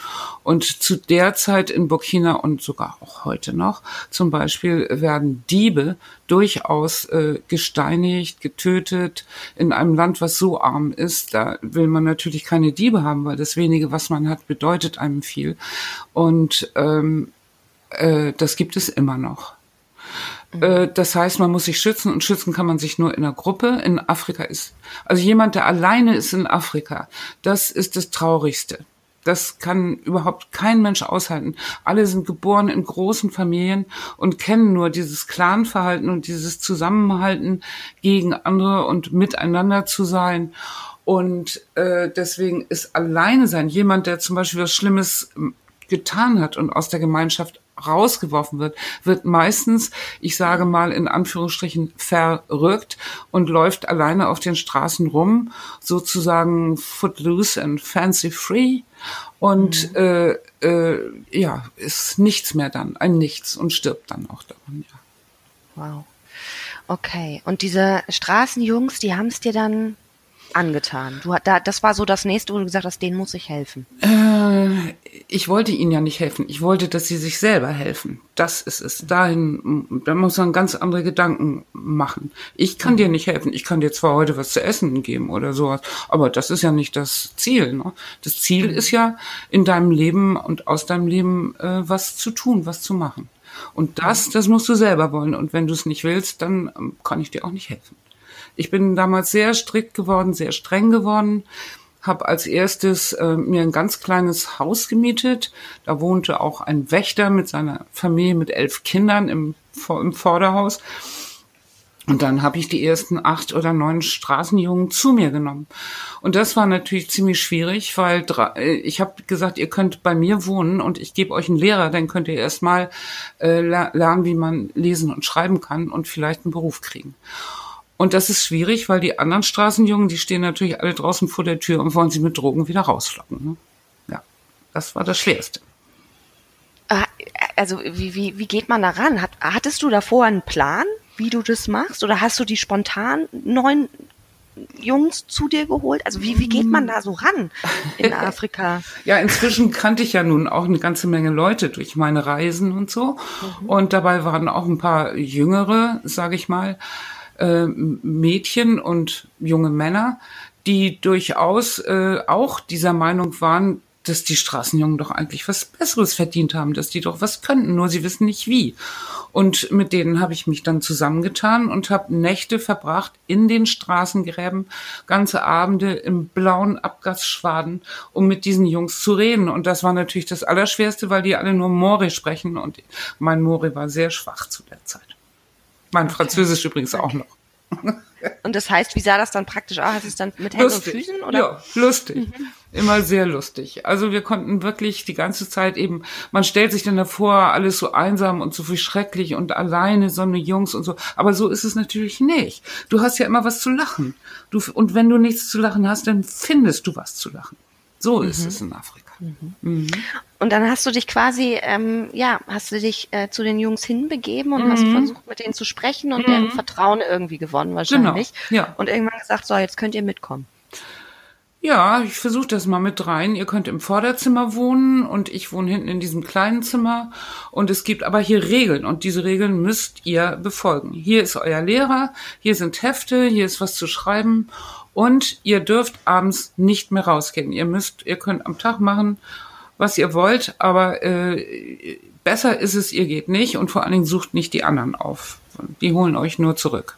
Und zu der Zeit in Burkina und sogar auch heute noch zum Beispiel werden Diebe durchaus äh, gesteinigt, getötet in einem Land, was so arm ist. Da will man natürlich keine Diebe haben, weil das wenige, was man hat, bedeutet einem viel. Und ähm, äh, das gibt es immer noch. Äh, Das heißt, man muss sich schützen und schützen kann man sich nur in einer Gruppe. In Afrika ist, also jemand, der alleine ist in Afrika, das ist das Traurigste. Das kann überhaupt kein Mensch aushalten. Alle sind geboren in großen Familien und kennen nur dieses Clanverhalten und dieses Zusammenhalten gegen andere und miteinander zu sein. Und äh, deswegen ist alleine sein, jemand, der zum Beispiel was Schlimmes ähm, getan hat und aus der Gemeinschaft rausgeworfen wird, wird meistens, ich sage mal in Anführungsstrichen, verrückt und läuft alleine auf den Straßen rum, sozusagen footloose and fancy free und mhm. äh, äh, ja, ist nichts mehr dann, ein Nichts und stirbt dann auch daran, ja. Wow. Okay. Und diese Straßenjungs, die haben es dir dann angetan? Du, da, das war so das nächste, wo du gesagt hast, denen muss ich helfen. Äh, ich wollte ihnen ja nicht helfen. Ich wollte, dass sie sich selber helfen. Das ist es. Dahin, da muss man ganz andere Gedanken machen. Ich kann dir nicht helfen. Ich kann dir zwar heute was zu essen geben oder sowas, aber das ist ja nicht das Ziel. Ne? Das Ziel mhm. ist ja, in deinem Leben und aus deinem Leben äh, was zu tun, was zu machen. Und das, das musst du selber wollen. Und wenn du es nicht willst, dann ähm, kann ich dir auch nicht helfen. Ich bin damals sehr strikt geworden, sehr streng geworden, habe als erstes äh, mir ein ganz kleines Haus gemietet. Da wohnte auch ein Wächter mit seiner Familie mit elf Kindern im, im Vorderhaus. Und dann habe ich die ersten acht oder neun Straßenjungen zu mir genommen. Und das war natürlich ziemlich schwierig, weil äh, ich habe gesagt, ihr könnt bei mir wohnen und ich gebe euch einen Lehrer, dann könnt ihr erstmal äh, lernen, wie man lesen und schreiben kann und vielleicht einen Beruf kriegen. Und das ist schwierig, weil die anderen Straßenjungen, die stehen natürlich alle draußen vor der Tür und wollen sie mit Drogen wieder rausflocken. Ne? Ja, das war das Schwerste. Ah, also wie, wie, wie geht man da ran? Hat, hattest du davor einen Plan, wie du das machst? Oder hast du die spontan neun Jungs zu dir geholt? Also wie, wie geht man da so ran in Afrika? ja, inzwischen kannte ich ja nun auch eine ganze Menge Leute durch meine Reisen und so. Mhm. Und dabei waren auch ein paar Jüngere, sage ich mal, äh, Mädchen und junge Männer, die durchaus äh, auch dieser Meinung waren, dass die Straßenjungen doch eigentlich was Besseres verdient haben, dass die doch was könnten, nur sie wissen nicht wie. Und mit denen habe ich mich dann zusammengetan und habe Nächte verbracht in den Straßengräben, ganze Abende im blauen Abgasschwaden, um mit diesen Jungs zu reden. Und das war natürlich das Allerschwerste, weil die alle nur Mori sprechen und mein Mori war sehr schwach zu der Zeit. Mein. Französisch übrigens auch noch. Und das heißt, wie sah das dann praktisch aus? Hast du es dann mit Händen lustig. und Füßen? Oder? Ja, lustig. Mhm. Immer sehr lustig. Also wir konnten wirklich die ganze Zeit eben, man stellt sich dann davor, alles so einsam und so viel schrecklich und alleine, so eine Jungs und so. Aber so ist es natürlich nicht. Du hast ja immer was zu lachen. Du, und wenn du nichts zu lachen hast, dann findest du was zu lachen. So ist mhm. es in Afrika. Mhm. Mhm. Und dann hast du dich quasi, ähm, ja, hast du dich äh, zu den Jungs hinbegeben und mhm. hast versucht, mit denen zu sprechen und deren mhm. Vertrauen irgendwie gewonnen wahrscheinlich. Genau. Ja. Und irgendwann gesagt, so, jetzt könnt ihr mitkommen. Ja, ich versuche das mal mit rein. Ihr könnt im Vorderzimmer wohnen und ich wohne hinten in diesem kleinen Zimmer. Und es gibt aber hier Regeln und diese Regeln müsst ihr befolgen. Hier ist euer Lehrer, hier sind Hefte, hier ist was zu schreiben und ihr dürft abends nicht mehr rausgehen. Ihr müsst, ihr könnt am Tag machen, was ihr wollt, aber äh, besser ist es, ihr geht nicht und vor allen Dingen sucht nicht die anderen auf. Die holen euch nur zurück.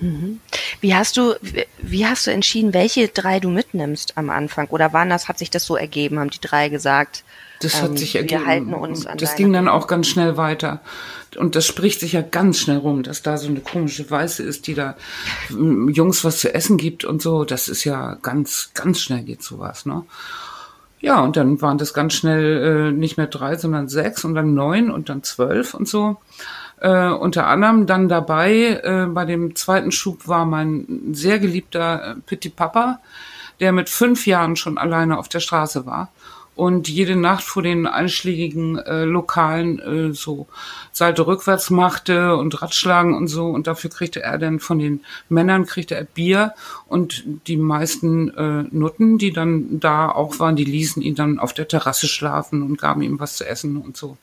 Mhm. Wie hast du, wie hast du entschieden, welche drei du mitnimmst am Anfang? Oder wann das, hat sich das so ergeben? Haben die drei gesagt, das ähm, hat sich ergeben. Wir halten uns an Das ging dann auch ganz schnell weiter. Und das spricht sich ja ganz schnell rum, dass da so eine komische Weiße ist, die da ähm, Jungs was zu essen gibt und so. Das ist ja ganz, ganz schnell geht sowas, ne? Ja, und dann waren das ganz schnell äh, nicht mehr drei, sondern sechs und dann neun und dann zwölf und so. Äh, unter anderem dann dabei, äh, bei dem zweiten Schub war mein sehr geliebter äh, Petit Papa, der mit fünf Jahren schon alleine auf der Straße war und jede Nacht vor den einschlägigen äh, Lokalen äh, so Seite rückwärts machte und Ratschlagen und so und dafür kriegte er dann von den Männern kriegte er Bier und die meisten äh, Nutten, die dann da auch waren, die ließen ihn dann auf der Terrasse schlafen und gaben ihm was zu essen und so.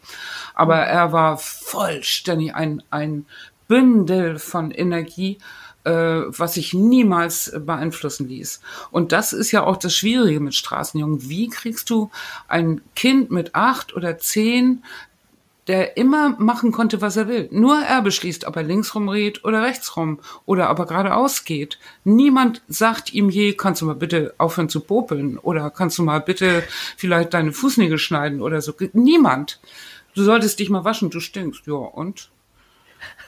Aber er war vollständig ein ein Bündel von Energie was sich niemals beeinflussen ließ. Und das ist ja auch das Schwierige mit Straßenjungen. Wie kriegst du ein Kind mit acht oder zehn, der immer machen konnte, was er will. Nur er beschließt, ob er links rumredet oder rechts rum oder ob er geradeaus geht. Niemand sagt ihm je, kannst du mal bitte aufhören zu popeln oder kannst du mal bitte vielleicht deine Fußnägel schneiden oder so. Niemand. Du solltest dich mal waschen, du stinkst. Ja, und?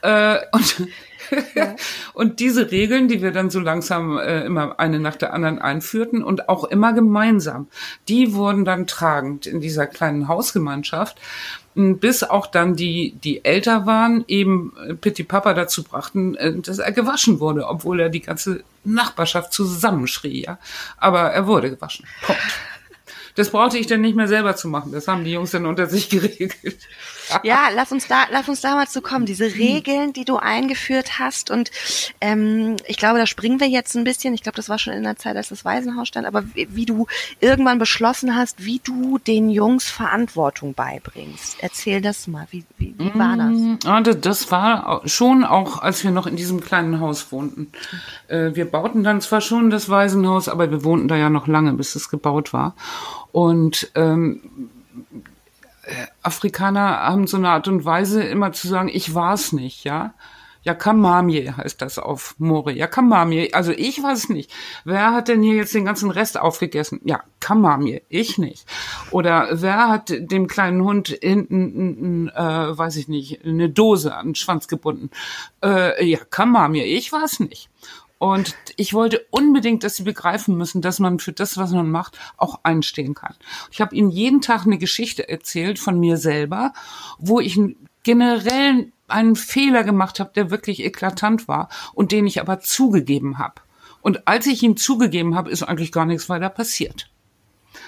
Äh, und und diese Regeln, die wir dann so langsam äh, immer eine nach der anderen einführten und auch immer gemeinsam, die wurden dann tragend in dieser kleinen Hausgemeinschaft, bis auch dann die, die älter waren, eben äh, Pitti Papa dazu brachten, äh, dass er gewaschen wurde, obwohl er die ganze Nachbarschaft zusammenschrie, ja. Aber er wurde gewaschen. Punkt. Das brauchte ich dann nicht mehr selber zu machen. Das haben die Jungs dann unter sich geregelt. Ja, lass uns da, lass uns da mal zu kommen. Diese Regeln, die du eingeführt hast und ähm, ich glaube, da springen wir jetzt ein bisschen. Ich glaube, das war schon in der Zeit, als das Waisenhaus stand. Aber wie, wie du irgendwann beschlossen hast, wie du den Jungs Verantwortung beibringst. Erzähl das mal. Wie, wie, wie war das? Mm, das war schon auch, als wir noch in diesem kleinen Haus wohnten. Okay. Wir bauten dann zwar schon das Waisenhaus, aber wir wohnten da ja noch lange, bis es gebaut war. Und ähm, Afrikaner haben so eine Art und Weise, immer zu sagen, ich war's nicht, ja. Ja, Kamamie heißt das auf Mori. Ja, Kamamie. Also ich weiß nicht. Wer hat denn hier jetzt den ganzen Rest aufgegessen? Ja, Kamamie. Ich nicht. Oder wer hat dem kleinen Hund hinten, äh, weiß ich nicht, eine Dose an den Schwanz gebunden? Äh, ja, Kamamie. Ich weiß nicht. Und ich wollte unbedingt, dass sie begreifen müssen, dass man für das, was man macht, auch einstehen kann. Ich habe ihnen jeden Tag eine Geschichte erzählt von mir selber, wo ich generell einen Fehler gemacht habe, der wirklich eklatant war und den ich aber zugegeben habe. Und als ich ihn zugegeben habe, ist eigentlich gar nichts weiter passiert,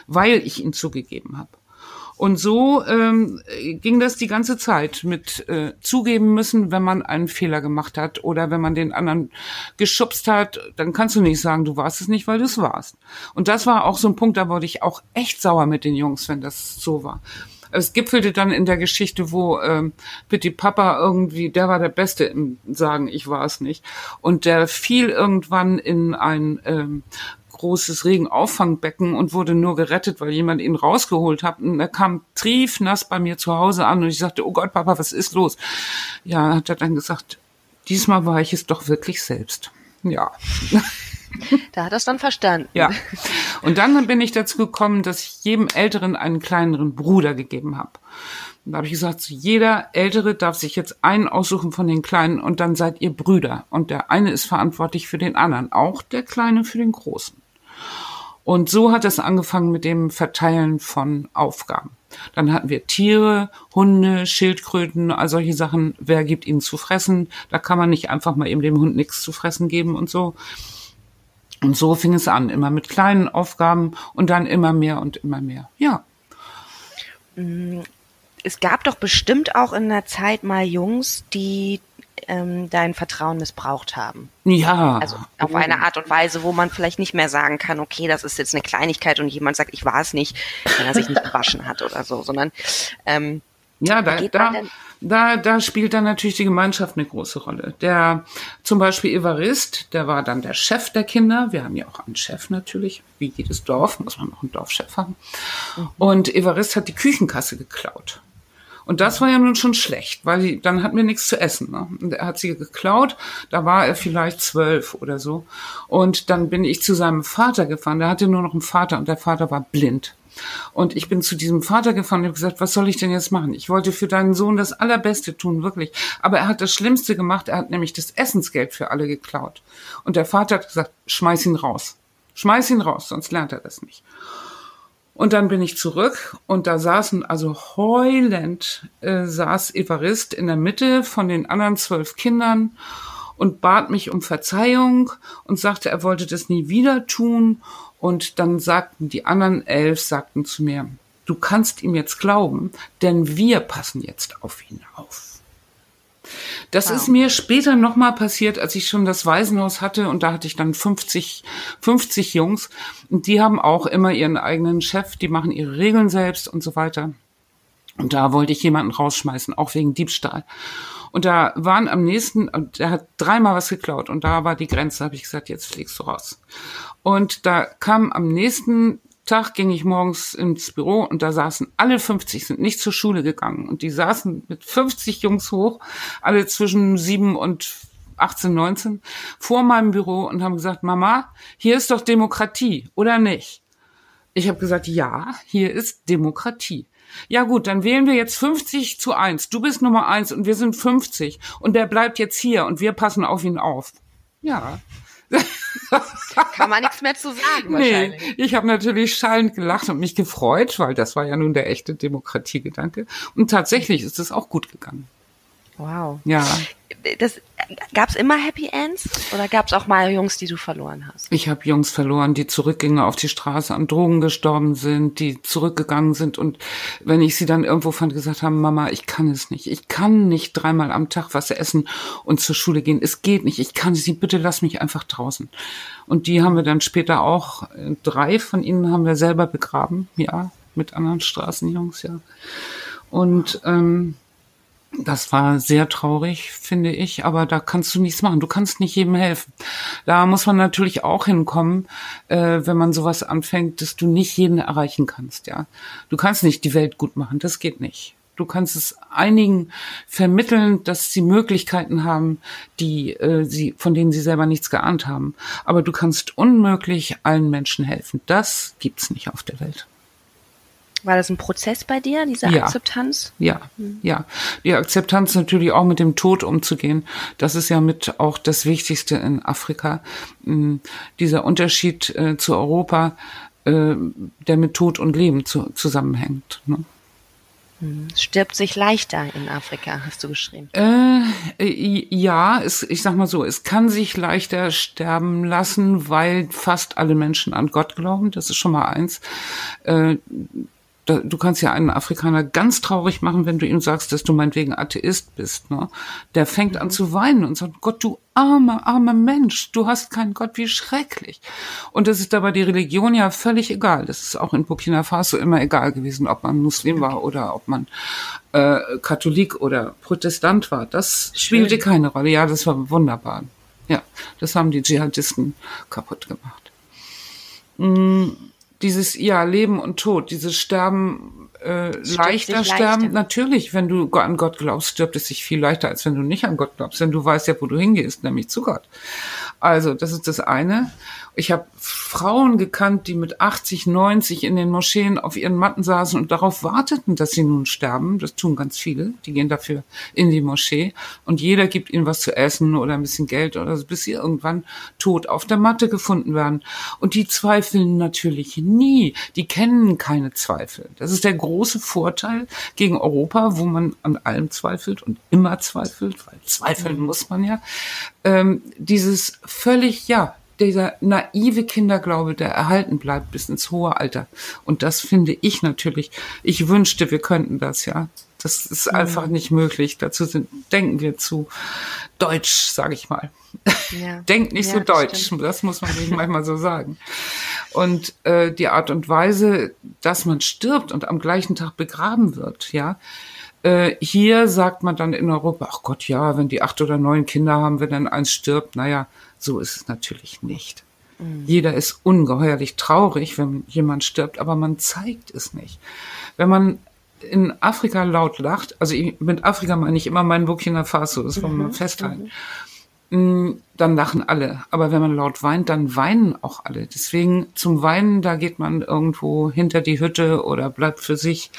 weil ich ihn zugegeben habe. Und so ähm, ging das die ganze Zeit mit äh, zugeben müssen, wenn man einen Fehler gemacht hat oder wenn man den anderen geschubst hat, dann kannst du nicht sagen, du warst es nicht, weil du es warst. Und das war auch so ein Punkt, da wurde ich auch echt sauer mit den Jungs, wenn das so war. Es gipfelte dann in der Geschichte, wo ähm, Pitti Papa irgendwie, der war der Beste im Sagen, ich war es nicht. Und der fiel irgendwann in ein ähm, großes Regenaufangbecken und wurde nur gerettet, weil jemand ihn rausgeholt hat. Und er kam triefnass bei mir zu Hause an und ich sagte, oh Gott, Papa, was ist los? Ja, hat er dann gesagt, diesmal war ich es doch wirklich selbst. Ja. Da hat er es dann verstanden. Ja. Und dann bin ich dazu gekommen, dass ich jedem Älteren einen kleineren Bruder gegeben habe. Und da habe ich gesagt, jeder Ältere darf sich jetzt einen aussuchen von den Kleinen und dann seid ihr Brüder. Und der eine ist verantwortlich für den anderen, auch der Kleine für den Großen. Und so hat es angefangen mit dem Verteilen von Aufgaben. Dann hatten wir Tiere, Hunde, Schildkröten, all solche Sachen. Wer gibt ihnen zu fressen? Da kann man nicht einfach mal eben dem Hund nichts zu fressen geben und so. Und so fing es an, immer mit kleinen Aufgaben und dann immer mehr und immer mehr. Ja. Es gab doch bestimmt auch in der Zeit mal Jungs, die ähm, dein Vertrauen missbraucht haben. Ja. Also auf eine Art und Weise, wo man vielleicht nicht mehr sagen kann, okay, das ist jetzt eine Kleinigkeit und jemand sagt, ich war es nicht, wenn er sich nicht gewaschen hat oder so, sondern ähm, ja, da, da, da, da spielt dann natürlich die Gemeinschaft eine große Rolle. Der zum Beispiel Evarist, der war dann der Chef der Kinder. Wir haben ja auch einen Chef natürlich, wie jedes Dorf, muss man auch einen Dorfchef haben. Mhm. Und Evarist hat die Küchenkasse geklaut. Und das war ja nun schon schlecht, weil die, dann hatten wir nichts zu essen. Ne? Und er hat sie geklaut, da war er vielleicht zwölf oder so. Und dann bin ich zu seinem Vater gefahren, der hatte nur noch einen Vater und der Vater war blind. Und ich bin zu diesem Vater gefahren und habe gesagt, was soll ich denn jetzt machen? Ich wollte für deinen Sohn das Allerbeste tun, wirklich. Aber er hat das Schlimmste gemacht, er hat nämlich das Essensgeld für alle geklaut. Und der Vater hat gesagt, schmeiß ihn raus. Schmeiß ihn raus, sonst lernt er das nicht. Und dann bin ich zurück und da saßen, also heulend, äh, saß Evarist in der Mitte von den anderen zwölf Kindern und bat mich um Verzeihung und sagte, er wollte das nie wieder tun. Und dann sagten die anderen elf, sagten zu mir, du kannst ihm jetzt glauben, denn wir passen jetzt auf ihn auf. Das wow. ist mir später nochmal passiert, als ich schon das Waisenhaus hatte und da hatte ich dann 50, 50 Jungs und die haben auch immer ihren eigenen Chef, die machen ihre Regeln selbst und so weiter. Und da wollte ich jemanden rausschmeißen, auch wegen Diebstahl. Und da waren am nächsten, der hat dreimal was geklaut und da war die Grenze, habe ich gesagt, jetzt fliegst du raus. Und da kam am nächsten Tag ging ich morgens ins Büro und da saßen alle 50, sind nicht zur Schule gegangen. Und die saßen mit 50 Jungs hoch, alle zwischen sieben und 18, 19, vor meinem Büro und haben gesagt, Mama, hier ist doch Demokratie, oder nicht? Ich habe gesagt, ja, hier ist Demokratie. Ja gut, dann wählen wir jetzt 50 zu 1. Du bist Nummer 1 und wir sind 50. Und der bleibt jetzt hier und wir passen auf ihn auf. Ja. Kann man nichts mehr zu sagen Nee, ich habe natürlich schallend gelacht und mich gefreut, weil das war ja nun der echte Demokratiegedanke. Und tatsächlich ist es auch gut gegangen. Wow. Ja. Das gab's immer Happy Ends oder gab's auch mal Jungs, die du verloren hast? Ich habe Jungs verloren, die zurückgingen auf die Straße, an Drogen gestorben sind, die zurückgegangen sind und wenn ich sie dann irgendwo fand, gesagt haben, Mama, ich kann es nicht. Ich kann nicht dreimal am Tag was essen und zur Schule gehen. Es geht nicht. Ich kann sie, bitte lass mich einfach draußen. Und die haben wir dann später auch, äh, drei von ihnen haben wir selber begraben, ja, mit anderen Straßenjungs, ja. Und ähm, das war sehr traurig, finde ich, aber da kannst du nichts machen. Du kannst nicht jedem helfen. Da muss man natürlich auch hinkommen, äh, wenn man sowas anfängt, dass du nicht jeden erreichen kannst, ja. Du kannst nicht die Welt gut machen, das geht nicht. Du kannst es einigen vermitteln, dass sie Möglichkeiten haben, die äh, sie, von denen sie selber nichts geahnt haben. Aber du kannst unmöglich allen Menschen helfen. Das gibt's nicht auf der Welt. War das ein Prozess bei dir, diese ja. Akzeptanz? Ja, mhm. ja. Die Akzeptanz natürlich auch mit dem Tod umzugehen. Das ist ja mit auch das Wichtigste in Afrika. Mhm. Dieser Unterschied äh, zu Europa, äh, der mit Tod und Leben zu, zusammenhängt. Ne? Hm. Stirbt sich leichter in Afrika, hast du geschrieben. Äh, ja, es, ich sag mal so, es kann sich leichter sterben lassen, weil fast alle Menschen an Gott glauben. Das ist schon mal eins. Äh, du kannst ja einen Afrikaner ganz traurig machen, wenn du ihm sagst, dass du meinetwegen Atheist bist. Ne? Der fängt mhm. an zu weinen und sagt, Gott, du armer, armer Mensch, du hast keinen Gott, wie schrecklich. Und das ist dabei die Religion ja völlig egal. Das ist auch in Burkina Faso immer egal gewesen, ob man Muslim war oder ob man äh, Katholik oder Protestant war. Das spielte keine Rolle. Ja, das war wunderbar. Ja, das haben die Dschihadisten kaputt gemacht. Mhm dieses ja Leben und Tod, dieses Sterben äh, leichter sterben. Leichter. Natürlich, wenn du an Gott glaubst, stirbt es sich viel leichter, als wenn du nicht an Gott glaubst, denn du weißt ja, wo du hingehst, nämlich zu Gott. Also, das ist das eine. Ich habe Frauen gekannt, die mit 80, 90 in den Moscheen auf ihren Matten saßen und darauf warteten, dass sie nun sterben. Das tun ganz viele. Die gehen dafür in die Moschee und jeder gibt ihnen was zu essen oder ein bisschen Geld oder so, bis sie irgendwann tot auf der Matte gefunden werden. Und die zweifeln natürlich nie. Die kennen keine Zweifel. Das ist der große Vorteil gegen Europa, wo man an allem zweifelt und immer zweifelt, weil zweifeln muss man ja. Ähm, dieses völlig, ja, dieser naive Kinderglaube, der erhalten bleibt bis ins hohe Alter. Und das finde ich natürlich, ich wünschte, wir könnten das, ja. Das ist mhm. einfach nicht möglich. Dazu sind, denken wir zu deutsch, sage ich mal. Ja. Denkt nicht ja, so deutsch, stimmt. das muss man sich manchmal so sagen. Und äh, die Art und Weise, dass man stirbt und am gleichen Tag begraben wird, ja, äh, hier sagt man dann in Europa, ach Gott, ja, wenn die acht oder neun Kinder haben, wenn dann eins stirbt, naja, so ist es natürlich nicht. Mhm. Jeder ist ungeheuerlich traurig, wenn jemand stirbt, aber man zeigt es nicht. Wenn man in Afrika laut lacht, also mit Afrika meine ich immer mein Burkina Faso, das wollen wir mhm. festhalten. Mhm. Mm, dann lachen alle. Aber wenn man laut weint, dann weinen auch alle. Deswegen zum Weinen, da geht man irgendwo hinter die Hütte oder bleibt für sich.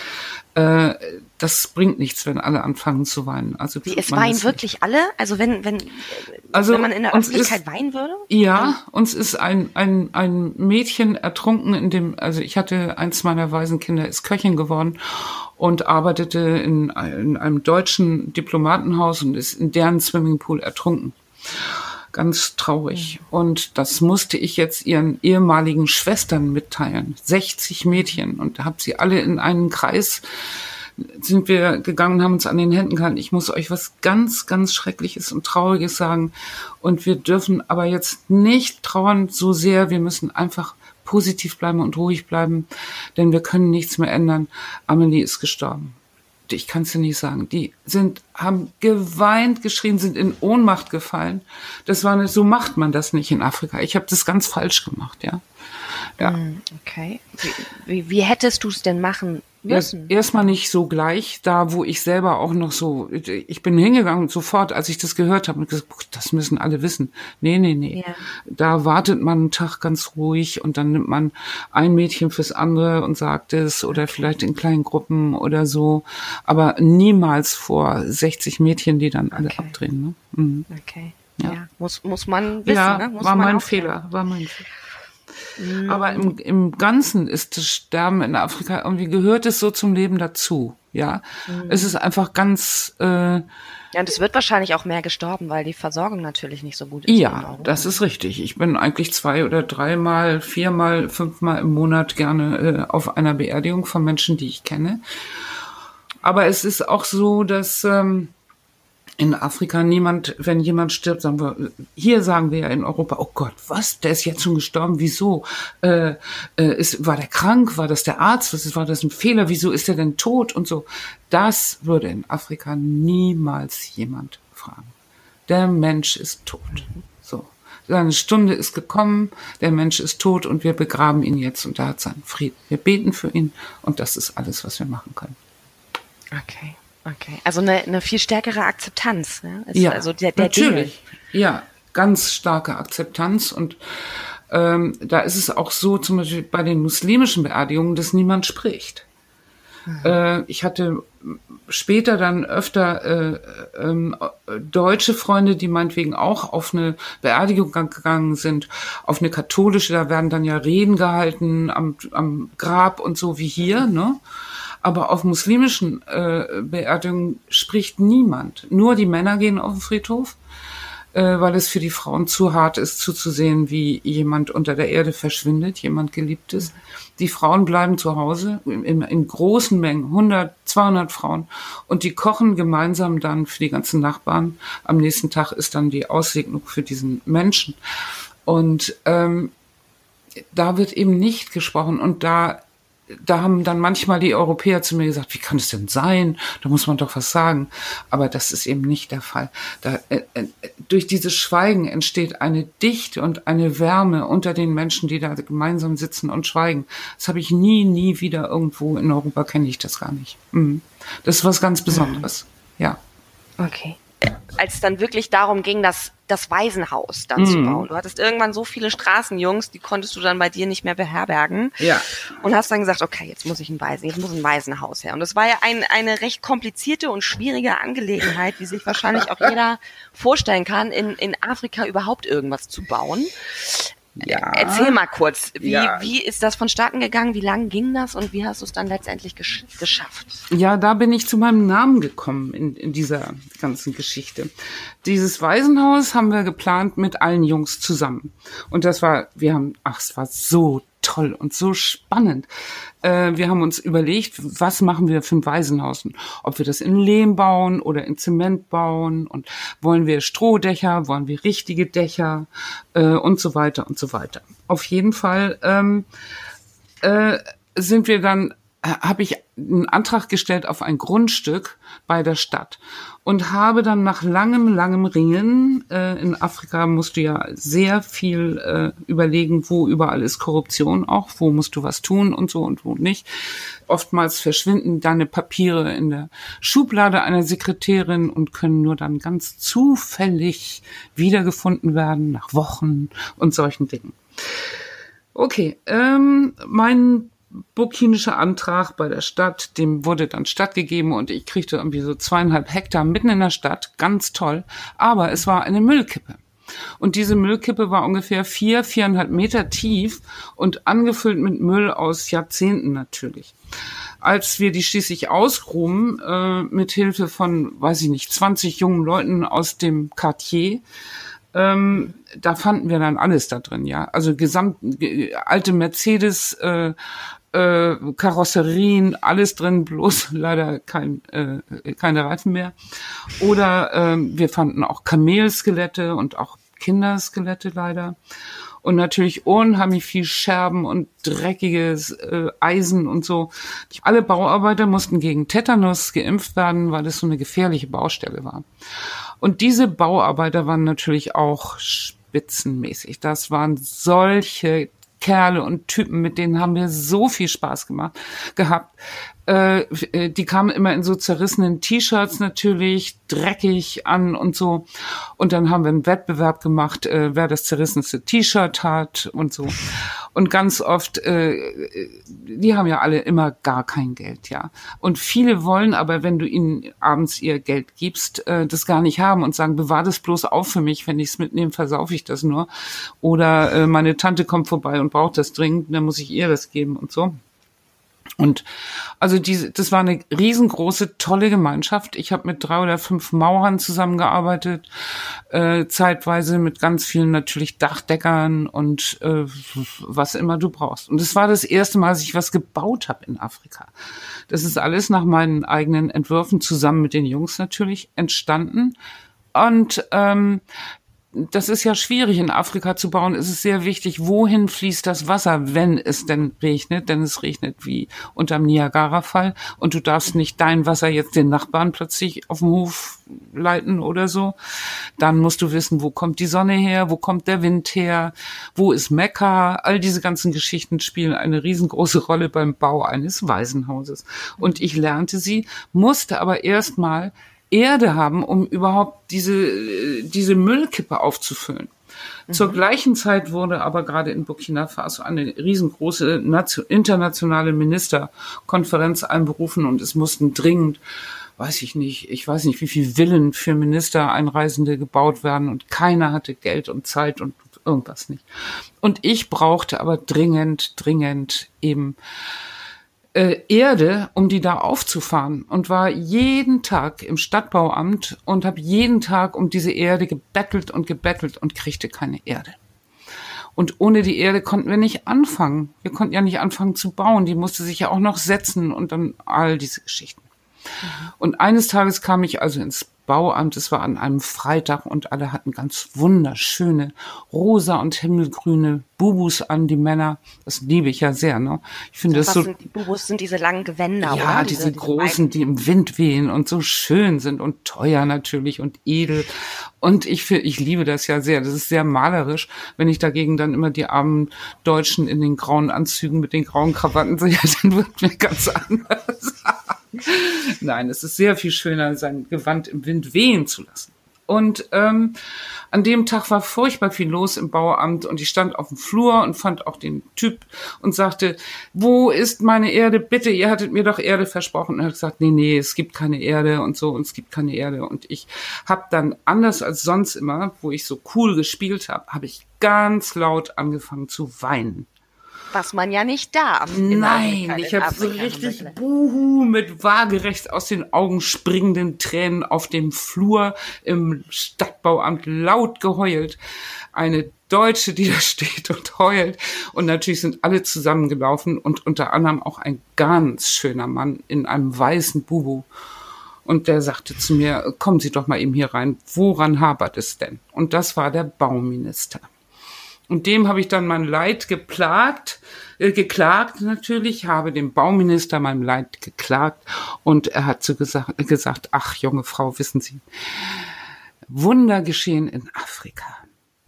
Äh, das bringt nichts, wenn alle anfangen zu weinen. Also Wie, es weinen wirklich nicht. alle? Also wenn, wenn, also wenn man in der Öffentlichkeit ist, weinen würde? Ja, uns ist ein, ein, ein Mädchen ertrunken in dem, also ich hatte, eins meiner Waisenkinder ist Köchin geworden und arbeitete in, in einem deutschen Diplomatenhaus und ist in deren Swimmingpool ertrunken. Ganz traurig. Und das musste ich jetzt ihren ehemaligen Schwestern mitteilen. 60 Mädchen. Und habe sie alle in einen Kreis sind wir gegangen, haben uns an den Händen gehalten. Ich muss euch was ganz, ganz Schreckliches und Trauriges sagen. Und wir dürfen aber jetzt nicht trauern so sehr. Wir müssen einfach positiv bleiben und ruhig bleiben, denn wir können nichts mehr ändern. Amelie ist gestorben ich kann es dir nicht sagen. Die sind, haben geweint, geschrien, sind in Ohnmacht gefallen. Das war eine, so macht man das nicht in Afrika. Ich habe das ganz falsch gemacht, ja. Ja. Hm, Okay. Wie, wie, wie hättest du es denn machen müssen? erstmal nicht so gleich, da wo ich selber auch noch so, ich bin hingegangen und sofort, als ich das gehört habe, und gesagt, "Boah, das müssen alle wissen. Nee, nee, nee. Ja. Da wartet man einen Tag ganz ruhig und dann nimmt man ein Mädchen fürs andere und sagt es oder vielleicht in kleinen Gruppen oder so, aber niemals vor 60 Mädchen, die dann alle Okay. abdrehen. Ne? Mhm. Okay. Ja. Ja. Muss, muss man wissen, ja, ne? Muss war man mein. Fehler, war mein Fehler. Aber im, im Ganzen ist das Sterben in Afrika irgendwie gehört es so zum Leben dazu. Ja, es ist einfach ganz, äh, Ja, und es wird wahrscheinlich auch mehr gestorben, weil die Versorgung natürlich nicht so gut ist. ja, das ist richtig. Ich bin eigentlich zwei oder dreimal, viermal, fünfmal im Monat gerne äh, auf einer Beerdigung von Menschen, die ich kenne. Aber es ist auch so, dass ähm, in Afrika niemand, wenn jemand stirbt, sagen wir, hier sagen wir ja in Europa, oh Gott, was, der ist jetzt schon gestorben, wieso? Äh, äh, ist, war der krank? War das der Arzt? Was ist, war das ein Fehler? Wieso ist er denn tot? Und so. Das würde in Afrika niemals jemand fragen. Der Mensch ist tot. So. Seine Stunde ist gekommen, der Mensch ist tot und wir begraben ihn jetzt und er hat seinen Frieden. Wir beten für ihn und das ist alles, was wir machen können. Okay, okay. Also eine, eine viel stärkere Akzeptanz. Ne? Ist Ja, also der, der natürlich. Ja, ganz starke Akzeptanz und ähm, da ist es auch so, zum Beispiel bei den muslimischen Beerdigungen, dass niemand spricht. Äh, ich hatte später dann öfter äh, ähm, äh, deutsche Freunde, die meinetwegen auch auf eine Beerdigung gegangen sind, auf eine katholische, da werden dann ja Reden gehalten am, am Grab und so wie hier, ne? Aber auf muslimischen äh, Beerdigungen spricht niemand. Nur die Männer gehen auf den Friedhof, äh, weil es für die Frauen zu hart ist, zuzusehen, wie jemand unter der Erde verschwindet, jemand Geliebtes. Die Frauen bleiben zu Hause in, in großen Mengen, 100, 200 Frauen, und die kochen gemeinsam dann für die ganzen Nachbarn. Am nächsten Tag ist dann die Aussegnung für diesen Menschen. Und ähm, da wird eben nicht gesprochen und da da haben dann manchmal die Europäer zu mir gesagt, wie kann es denn sein? Da muss man doch was sagen. Aber das ist eben nicht der Fall. Da, äh, äh, durch dieses Schweigen entsteht eine Dichte und eine Wärme unter den Menschen, die da gemeinsam sitzen und schweigen. Das habe ich nie, nie wieder irgendwo in Europa kenne ich das gar nicht. Mhm. Das ist was ganz Besonderes. Ja. Okay. Als es dann wirklich darum ging, das, das Waisenhaus dann zu bauen. Du hattest irgendwann so viele Straßenjungs, die konntest du dann bei dir nicht mehr beherbergen. Ja. Und hast dann gesagt, okay, jetzt muss ich ein Waisen, jetzt muss ein Waisenhaus her. Und das war ja ein, eine recht komplizierte und schwierige Angelegenheit, wie sich wahrscheinlich auch jeder vorstellen kann, in, in Afrika überhaupt irgendwas zu bauen. Ja. Erzähl mal kurz, wie, Ja. wie ist das vonstatten gegangen? Wie lang ging das und wie hast du es dann letztendlich gesch geschafft? Ja, da bin ich zu meinem Namen gekommen in, in dieser ganzen Geschichte. Dieses Waisenhaus haben wir geplant mit allen Jungs zusammen. Und das war, wir haben, ach, es war so toll und so spannend. Äh, wir haben uns überlegt, was machen wir für ein Waisenhaus? Und Ob wir das in Lehm bauen oder in Zement bauen und wollen wir Strohdächer, wollen wir richtige Dächer äh, und so weiter und so weiter. Auf jeden Fall ähm, äh, sind wir dann, habe ich einen Antrag gestellt auf ein Grundstück bei der Stadt und habe dann nach langem, langem Ringen, äh, in Afrika musst du ja sehr viel äh, überlegen, wo überall ist Korruption auch, wo musst du was tun und so und wo nicht. Oftmals verschwinden deine Papiere in der Schublade einer Sekretärin und können nur dann ganz zufällig wiedergefunden werden nach Wochen und solchen Dingen. Okay, ähm, mein burkinischer Antrag bei der Stadt, dem wurde dann stattgegeben und ich kriegte irgendwie so zweieinhalb Hektar mitten in der Stadt, ganz toll. Aber es war eine Müllkippe. Und diese Müllkippe war ungefähr vier, viereinhalb Meter tief und angefüllt mit Müll aus Jahrzehnten natürlich. Als wir die schließlich ausgruben, äh, mit Hilfe von, weiß ich nicht, 20 jungen Leuten aus dem Quartier, ähm, da fanden wir dann alles da drin, ja. Also gesamt ge- alte Mercedes, äh, äh, Karosserien, alles drin, bloß leider kein, äh, keine Reifen mehr. Oder ähm, wir fanden auch Kamelskelette und auch Kinderskelette leider. Und natürlich unheimlich viel Scherben und dreckiges äh, Eisen und so. Alle Bauarbeiter mussten gegen Tetanus geimpft werden, weil es so eine gefährliche Baustelle war. Und diese Bauarbeiter waren natürlich auch spitzenmäßig. Das waren solche Kerle und Typen, mit denen haben wir so viel Spaß gemacht, gehabt. Äh, äh, die kamen immer in so zerrissenen T-Shirts natürlich, dreckig an und so. Und dann haben wir einen Wettbewerb gemacht, äh, wer das zerrissenste T-Shirt hat und so. Und ganz oft, äh, die haben ja alle immer gar kein Geld, ja. Und viele wollen aber, wenn du ihnen abends ihr Geld gibst, äh, das gar nicht haben und sagen, bewahr das bloß auf für mich, wenn ich es mitnehme, versaufe ich das nur. Oder äh, meine Tante kommt vorbei und braucht das dringend, dann muss ich ihr das geben und so. Und also diese, das war eine riesengroße, tolle Gemeinschaft. Ich habe mit drei oder fünf Maurern zusammengearbeitet, äh, zeitweise mit ganz vielen natürlich Dachdeckern und äh, was immer du brauchst. Und es war das erste Mal, dass ich was gebaut habe in Afrika. Das ist alles nach meinen eigenen Entwürfen zusammen mit den Jungs natürlich entstanden. Und ähm, das ist ja schwierig in Afrika zu bauen. Es ist sehr wichtig, wohin fließt das Wasser, wenn es denn regnet, denn es regnet wie unterm Niagara-Fall und du darfst nicht dein Wasser jetzt den Nachbarn plötzlich auf dem Hof leiten oder so. Dann musst du wissen, wo kommt die Sonne her, wo kommt der Wind her, wo ist Mekka. All diese ganzen Geschichten spielen eine riesengroße Rolle beim Bau eines Waisenhauses. Und ich lernte sie, musste aber erstmal Erde haben, um überhaupt diese, diese Müllkippe aufzufüllen. Mhm. Zur gleichen Zeit wurde aber gerade in Burkina Faso eine riesengroße internationale Ministerkonferenz einberufen und es mussten dringend, weiß ich nicht, ich weiß nicht, wie viel Villen für Ministereinreisende gebaut werden und keiner hatte Geld und Zeit und irgendwas nicht. Und ich brauchte aber dringend, dringend eben äh, Erde, um die da aufzufahren und war jeden Tag im Stadtbauamt und habe jeden Tag um diese Erde gebettelt und gebettelt und kriegte keine Erde. Und ohne die Erde konnten wir nicht anfangen. Wir konnten ja nicht anfangen zu bauen. Die musste sich ja auch noch setzen und dann all diese Geschichten. Mhm. Und eines Tages kam ich also ins Bauamt. Es war an einem Freitag und alle hatten ganz wunderschöne rosa und himmelgrüne Bubus an, die Männer. Das liebe ich ja sehr, ne? Ich finde das so. Sind die Bubus sind diese langen Gewänder, ja, oder? diese, diese großen, die im Wind wehen und so schön sind und teuer natürlich und edel. Und ich finde, ich liebe das ja sehr. Das ist sehr malerisch, wenn ich dagegen dann immer die armen Deutschen in den grauen Anzügen mit den grauen Krawatten sehe, dann wird mir ganz anders. Nein, es ist sehr viel schöner, sein Gewand im Wind wehen zu lassen. Und ähm, an dem Tag war furchtbar viel los im Bauamt und ich stand auf dem Flur und fand auch den Typ und sagte, wo ist meine Erde? Bitte, ihr hattet mir doch Erde versprochen. Und er hat gesagt, nee, nee, es gibt keine Erde und so und es gibt keine Erde. Und ich habe dann anders als sonst immer, wo ich so cool gespielt habe, habe ich ganz laut angefangen zu weinen was man ja nicht darf. Nein, ich habe so richtig Buhu mit waagerecht aus den Augen springenden Tränen auf dem Flur im Stadtbauamt laut geheult. Eine Deutsche, die da steht und heult. Und natürlich sind alle zusammengelaufen und unter anderem auch ein ganz schöner Mann in einem weißen Bubu. Und der sagte zu mir, kommen Sie doch mal eben hier rein, woran hapert es denn? Und das war der Bauminister. Und dem habe ich dann mein Leid geplagt, äh, geklagt natürlich, habe dem Bauminister mein Leid geklagt und er hat so gesagt, gesagt, ach junge Frau, wissen Sie, Wunder geschehen in Afrika.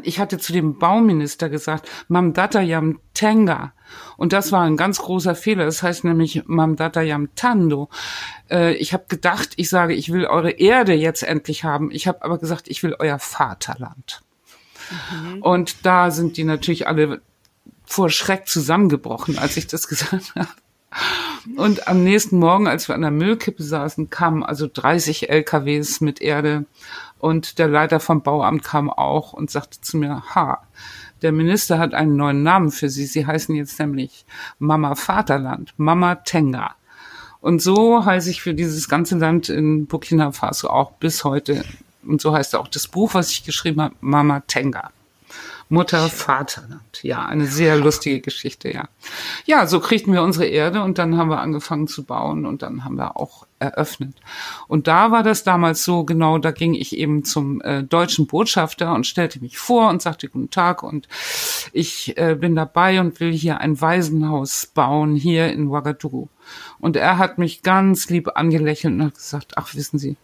Ich hatte zu dem Bauminister gesagt, Mamdatayam Tenga. Und das war ein ganz großer Fehler. Das heißt nämlich Mamdatayam Tando. Äh, ich habe gedacht, ich sage, ich will eure Erde jetzt endlich haben. Ich habe aber gesagt, ich will euer Vaterland. Mhm. Und da sind die natürlich alle vor Schreck zusammengebrochen, als ich das gesagt habe. Und am nächsten Morgen, als wir an der Müllkippe saßen, kamen also 30 LKWs mit Erde und der Leiter vom Bauamt kam auch und sagte zu mir, ha, der Minister hat einen neuen Namen für Sie. Sie heißen jetzt nämlich Mama Vaterland, Mama Tenga. Und so heiße ich für dieses ganze Land in Burkina Faso auch bis heute und so heißt auch das Buch, was ich geschrieben habe, Mama Tenga. Mutter, Vaterland. Ja, eine sehr lustige Geschichte, ja. Ja, so kriegten wir unsere Erde und dann haben wir angefangen zu bauen und dann haben wir auch eröffnet. Und da war das damals so, genau, da ging ich eben zum äh, deutschen Botschafter und stellte mich vor und sagte Guten Tag und ich äh, bin dabei und will hier ein Waisenhaus bauen, hier in Ouagadougou. Und er hat mich ganz lieb angelächelt und hat gesagt, ach, wissen Sie,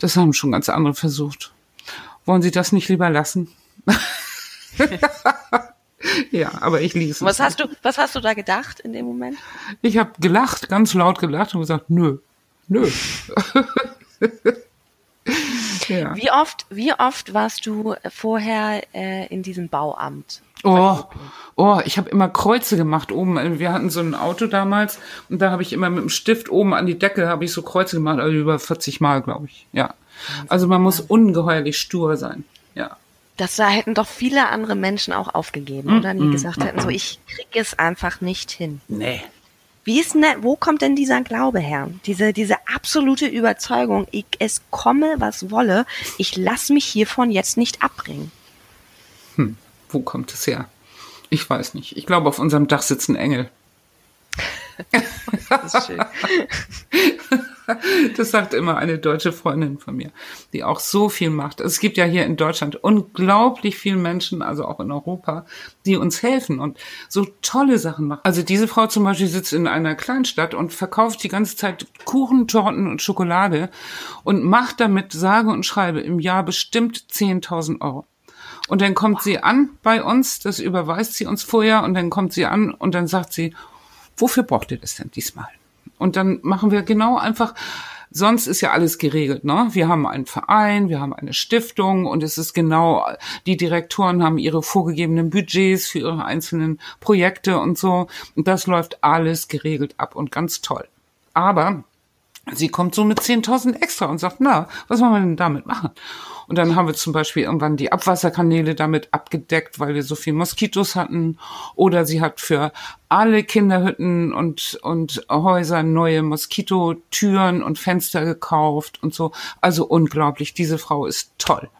das haben schon ganz andere versucht. Wollen Sie das nicht lieber lassen? ja, aber ich ließ es. Was hast du, was hast du da gedacht in dem Moment? Ich habe gelacht, ganz laut gelacht und gesagt, nö, nö. ja. Wie oft, wie oft warst du vorher äh, in diesem Bauamt? Oh, oh, ich habe immer Kreuze gemacht oben. Wir hatten so ein Auto damals und da habe ich immer mit dem Stift oben an die Decke habe ich so Kreuze gemacht, also über 40 Mal, glaube ich. Ja. Also man muss ungeheuerlich stur sein. Ja. Das da hätten doch viele andere Menschen auch aufgegeben, oder? Die mm, gesagt mm, hätten, so ich krieg es einfach nicht hin. Nee. Wie ist denn, wo kommt denn dieser Glaube her? Diese, diese absolute Überzeugung, ich, es komme, was wolle, ich lass mich hiervon jetzt nicht abbringen. Hm wo kommt es her? Ich weiß nicht. Ich glaube, auf unserem Dach sitzen Engel. das ist schön. Das sagt immer eine deutsche Freundin von mir, die auch so viel macht. Es gibt ja hier in Deutschland unglaublich viele Menschen, also auch in Europa, die uns helfen und so tolle Sachen machen. Also diese Frau zum Beispiel sitzt in einer Kleinstadt und verkauft die ganze Zeit Kuchen, Torten und Schokolade und macht damit sage und schreibe im Jahr bestimmt 10.000 Euro. Und dann kommt sie an bei uns, das überweist sie uns vorher und dann kommt sie an und dann sagt sie, wofür braucht ihr das denn diesmal? Und dann machen wir genau einfach, sonst ist ja alles geregelt, ne? Wir haben einen Verein, wir haben eine Stiftung und es ist genau, die Direktoren haben ihre vorgegebenen Budgets für ihre einzelnen Projekte und so. Und das läuft alles geregelt ab und ganz toll. Aber sie kommt so mit 10.000 extra und sagt, na, was wollen wir denn damit machen? Und dann haben wir zum Beispiel irgendwann die Abwasserkanäle damit abgedeckt, weil wir so viel Moskitos hatten. Oder sie hat für alle Kinderhütten und, und Häuser neue Moskitotüren und Fenster gekauft und so. Also unglaublich. Diese Frau ist toll.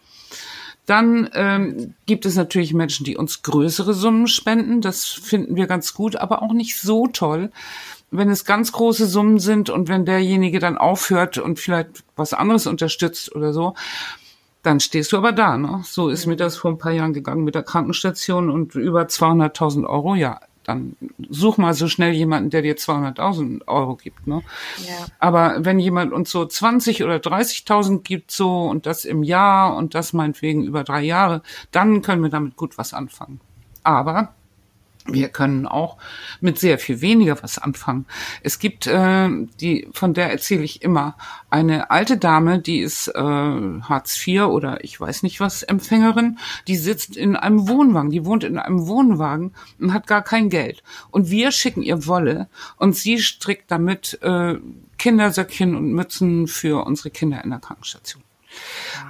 Dann ähm, gibt es natürlich Menschen, die uns größere Summen spenden. Das finden wir ganz gut, aber auch nicht so toll. Wenn es ganz große Summen sind und wenn derjenige dann aufhört und vielleicht was anderes unterstützt oder so, dann stehst du aber da. Ne? So ist mir das vor ein paar Jahren gegangen mit der Krankenstation und über 200.000 Euro. Ja, dann such mal so schnell jemanden, der dir 200.000 Euro gibt. Ne? Ja. Aber wenn jemand uns so 20 oder 30.000 gibt so und das im Jahr und das meinetwegen über drei Jahre, dann können wir damit gut was anfangen. Aber wir können auch mit sehr viel weniger was anfangen. Es gibt, äh, die, von der erzähle ich immer, eine alte Dame, die ist äh, Hartz IV oder ich weiß nicht was Empfängerin, die sitzt in einem Wohnwagen, die wohnt in einem Wohnwagen und hat gar kein Geld. Und wir schicken ihr Wolle und sie strickt damit äh, Kindersöckchen und Mützen für unsere Kinder in der Krankenstation.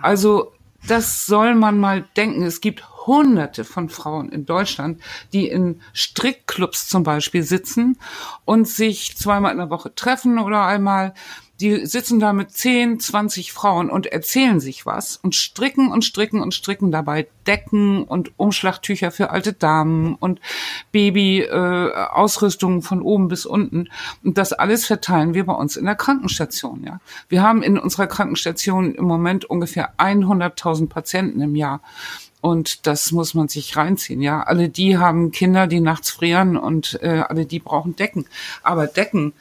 Also das soll man mal denken. Es gibt hunderte von Frauen in Deutschland, die in Strickclubs zum Beispiel sitzen und sich zweimal in der Woche treffen oder einmal die sitzen da mit 10, 20 Frauen und erzählen sich was und stricken und stricken und stricken dabei Decken und Umschlagtücher für alte Damen und Baby-Ausrüstungen äh, von oben bis unten. Und das alles verteilen wir bei uns in der Krankenstation. Ja, Wir haben in unserer Krankenstation im Moment ungefähr 100.000 Patienten im Jahr. Und das muss man sich reinziehen. Ja, alle die haben Kinder, die nachts frieren und äh, alle die brauchen Decken. Aber Decken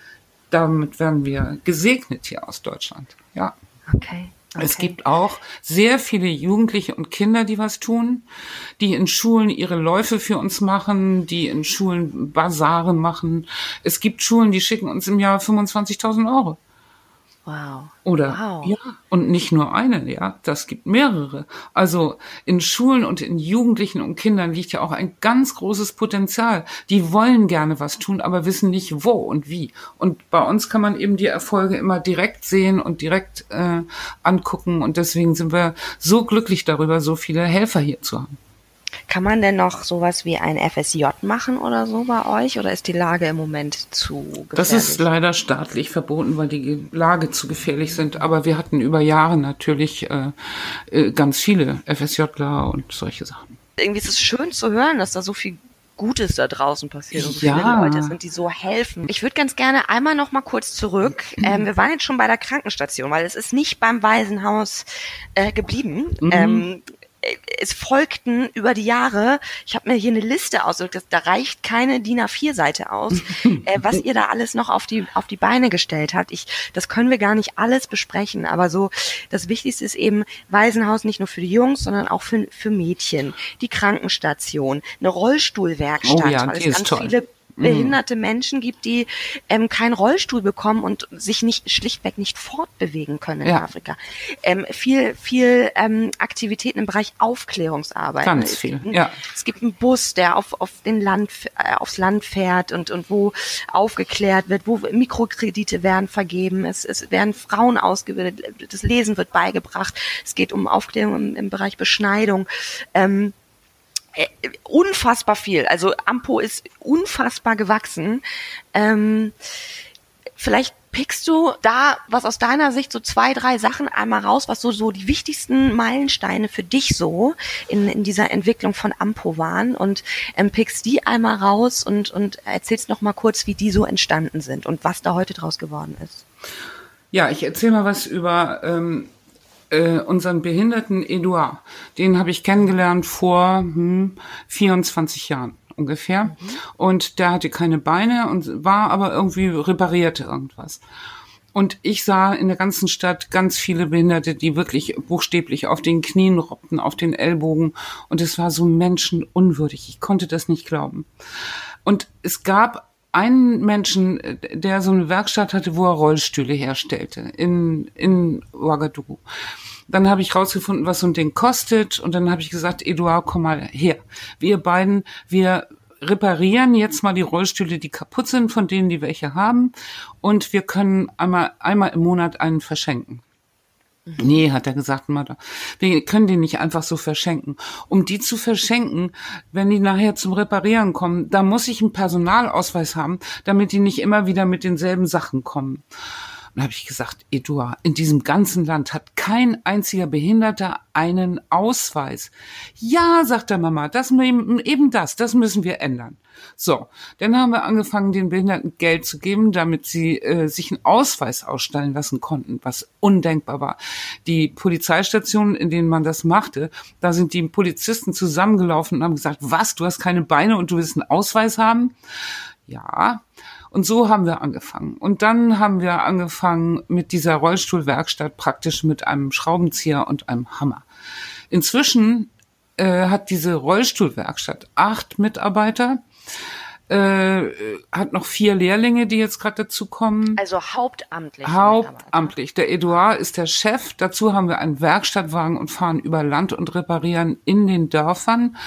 damit werden wir gesegnet hier aus Deutschland. Ja. Okay. Okay. Es gibt auch sehr viele Jugendliche und Kinder, die was tun, die in Schulen ihre Läufe für uns machen, die in Schulen Basare machen. Es gibt Schulen, die schicken uns im Jahr 25.000 Euro. Wow. Oder wow. ja, und nicht nur eine, ja, das gibt mehrere. Also in Schulen und in Jugendlichen und Kindern liegt ja auch ein ganz großes Potenzial. Die wollen gerne was tun, aber wissen nicht wo und wie. Und bei uns kann man eben die Erfolge immer direkt sehen und direkt äh, angucken. Und deswegen sind wir so glücklich darüber, so viele Helfer hier zu haben. Kann man denn noch sowas wie ein FSJ machen oder so bei euch oder ist die Lage im Moment zu gefährlich? Das ist leider staatlich verboten, weil die Lage zu gefährlich sind. Aber wir hatten über Jahre natürlich äh, äh ganz viele FSJler und solche Sachen. Irgendwie ist es schön zu hören, dass da so viel Gutes da draußen passiert und so ja. viele Leute sind, die so helfen. Ich würde ganz gerne einmal noch mal kurz zurück. Mhm. Ähm, wir waren jetzt schon bei der Krankenstation, weil es ist nicht beim Waisenhaus äh, geblieben. Mhm. Ähm, äh, es folgten über die Jahre, ich habe mir hier eine Liste ausgedrückt, da reicht keine DIN A4-Seite aus, äh, was ihr da alles noch auf die, auf die Beine gestellt habt. Ich, das können wir gar nicht alles besprechen, aber so, das Wichtigste ist eben Waisenhaus nicht nur für die Jungs, sondern auch für, für Mädchen, die Krankenstation, eine Rollstuhlwerkstatt, Oh ja, weil es ist ganz toll. viele behinderte Menschen gibt, die ähm, keinen Rollstuhl bekommen und sich nicht schlichtweg nicht fortbewegen können in Ja. Afrika. Ähm, viel, viel ähm, Aktivitäten im Bereich Aufklärungsarbeit. Ganz Es viel, gibt einen- ja. Es gibt einen Bus, der auf, auf den Land, äh, aufs Land fährt und, und wo aufgeklärt wird, wo Mikrokredite werden vergeben, es, es werden Frauen ausgebildet, das Lesen wird beigebracht, es geht um Aufklärung im, im Bereich Beschneidung. Ähm, äh, unfassbar viel. Also Ampo ist unfassbar gewachsen. Ähm, vielleicht pickst du da was aus deiner Sicht so zwei, drei Sachen einmal raus, was so, so die wichtigsten Meilensteine für dich so in, in dieser Entwicklung von Ampo waren und ähm, pickst die einmal raus und, und erzählst noch mal kurz, wie die so entstanden sind und was da heute draus geworden ist. Ja, ich erzähle mal was über ähm, äh, unseren behinderten Eduard. Den habe ich kennengelernt vor hm, 24 Jahren ungefähr. Und der hatte keine Beine und war aber irgendwie reparierte irgendwas. Und ich sah in der ganzen Stadt ganz viele Behinderte, die wirklich buchstäblich auf den Knien robbten, auf den Ellbogen. Und es war so menschenunwürdig. Ich konnte das nicht glauben. Und es gab einen Menschen, äh, der so eine Werkstatt hatte, wo er Rollstühle herstellte in, in Ouagadougou. Dann habe ich rausgefunden, was so ein Ding kostet und dann habe ich gesagt, Eduard, komm mal her. Wir beiden, wir reparieren jetzt mal die Rollstühle, die kaputt sind, von denen die welche haben und wir können einmal, einmal im Monat einen verschenken. Nee, hat er gesagt, Mutter. Wir können die nicht einfach so verschenken. Um die zu verschenken, wenn die nachher zum Reparieren kommen, da muss ich einen Personalausweis haben, damit die nicht immer wieder mit denselben Sachen kommen. Und da habe ich gesagt, Eduard, in diesem ganzen Land hat kein einziger Behinderter einen Ausweis. Ja, sagt der Mama, das eben das, das müssen wir ändern. So, dann haben wir angefangen, den Behinderten Geld zu geben, damit sie äh, sich einen Ausweis ausstellen lassen konnten, was undenkbar war. Die Polizeistationen, in denen man das machte, da sind die Polizisten zusammengelaufen und haben gesagt, was, du hast keine Beine und du willst einen Ausweis haben? Ja, und so haben wir angefangen. Und dann haben wir angefangen mit dieser Rollstuhlwerkstatt praktisch mit einem Schraubenzieher und einem Hammer. Inzwischen äh, hat diese Rollstuhlwerkstatt acht Mitarbeiter, äh, hat noch vier Lehrlinge, die jetzt gerade dazukommen. Also hauptamtlich. Hauptamtlich. Der Eduard ist der Chef. Dazu haben wir einen Werkstattwagen und fahren über Land und reparieren in den Dörfern.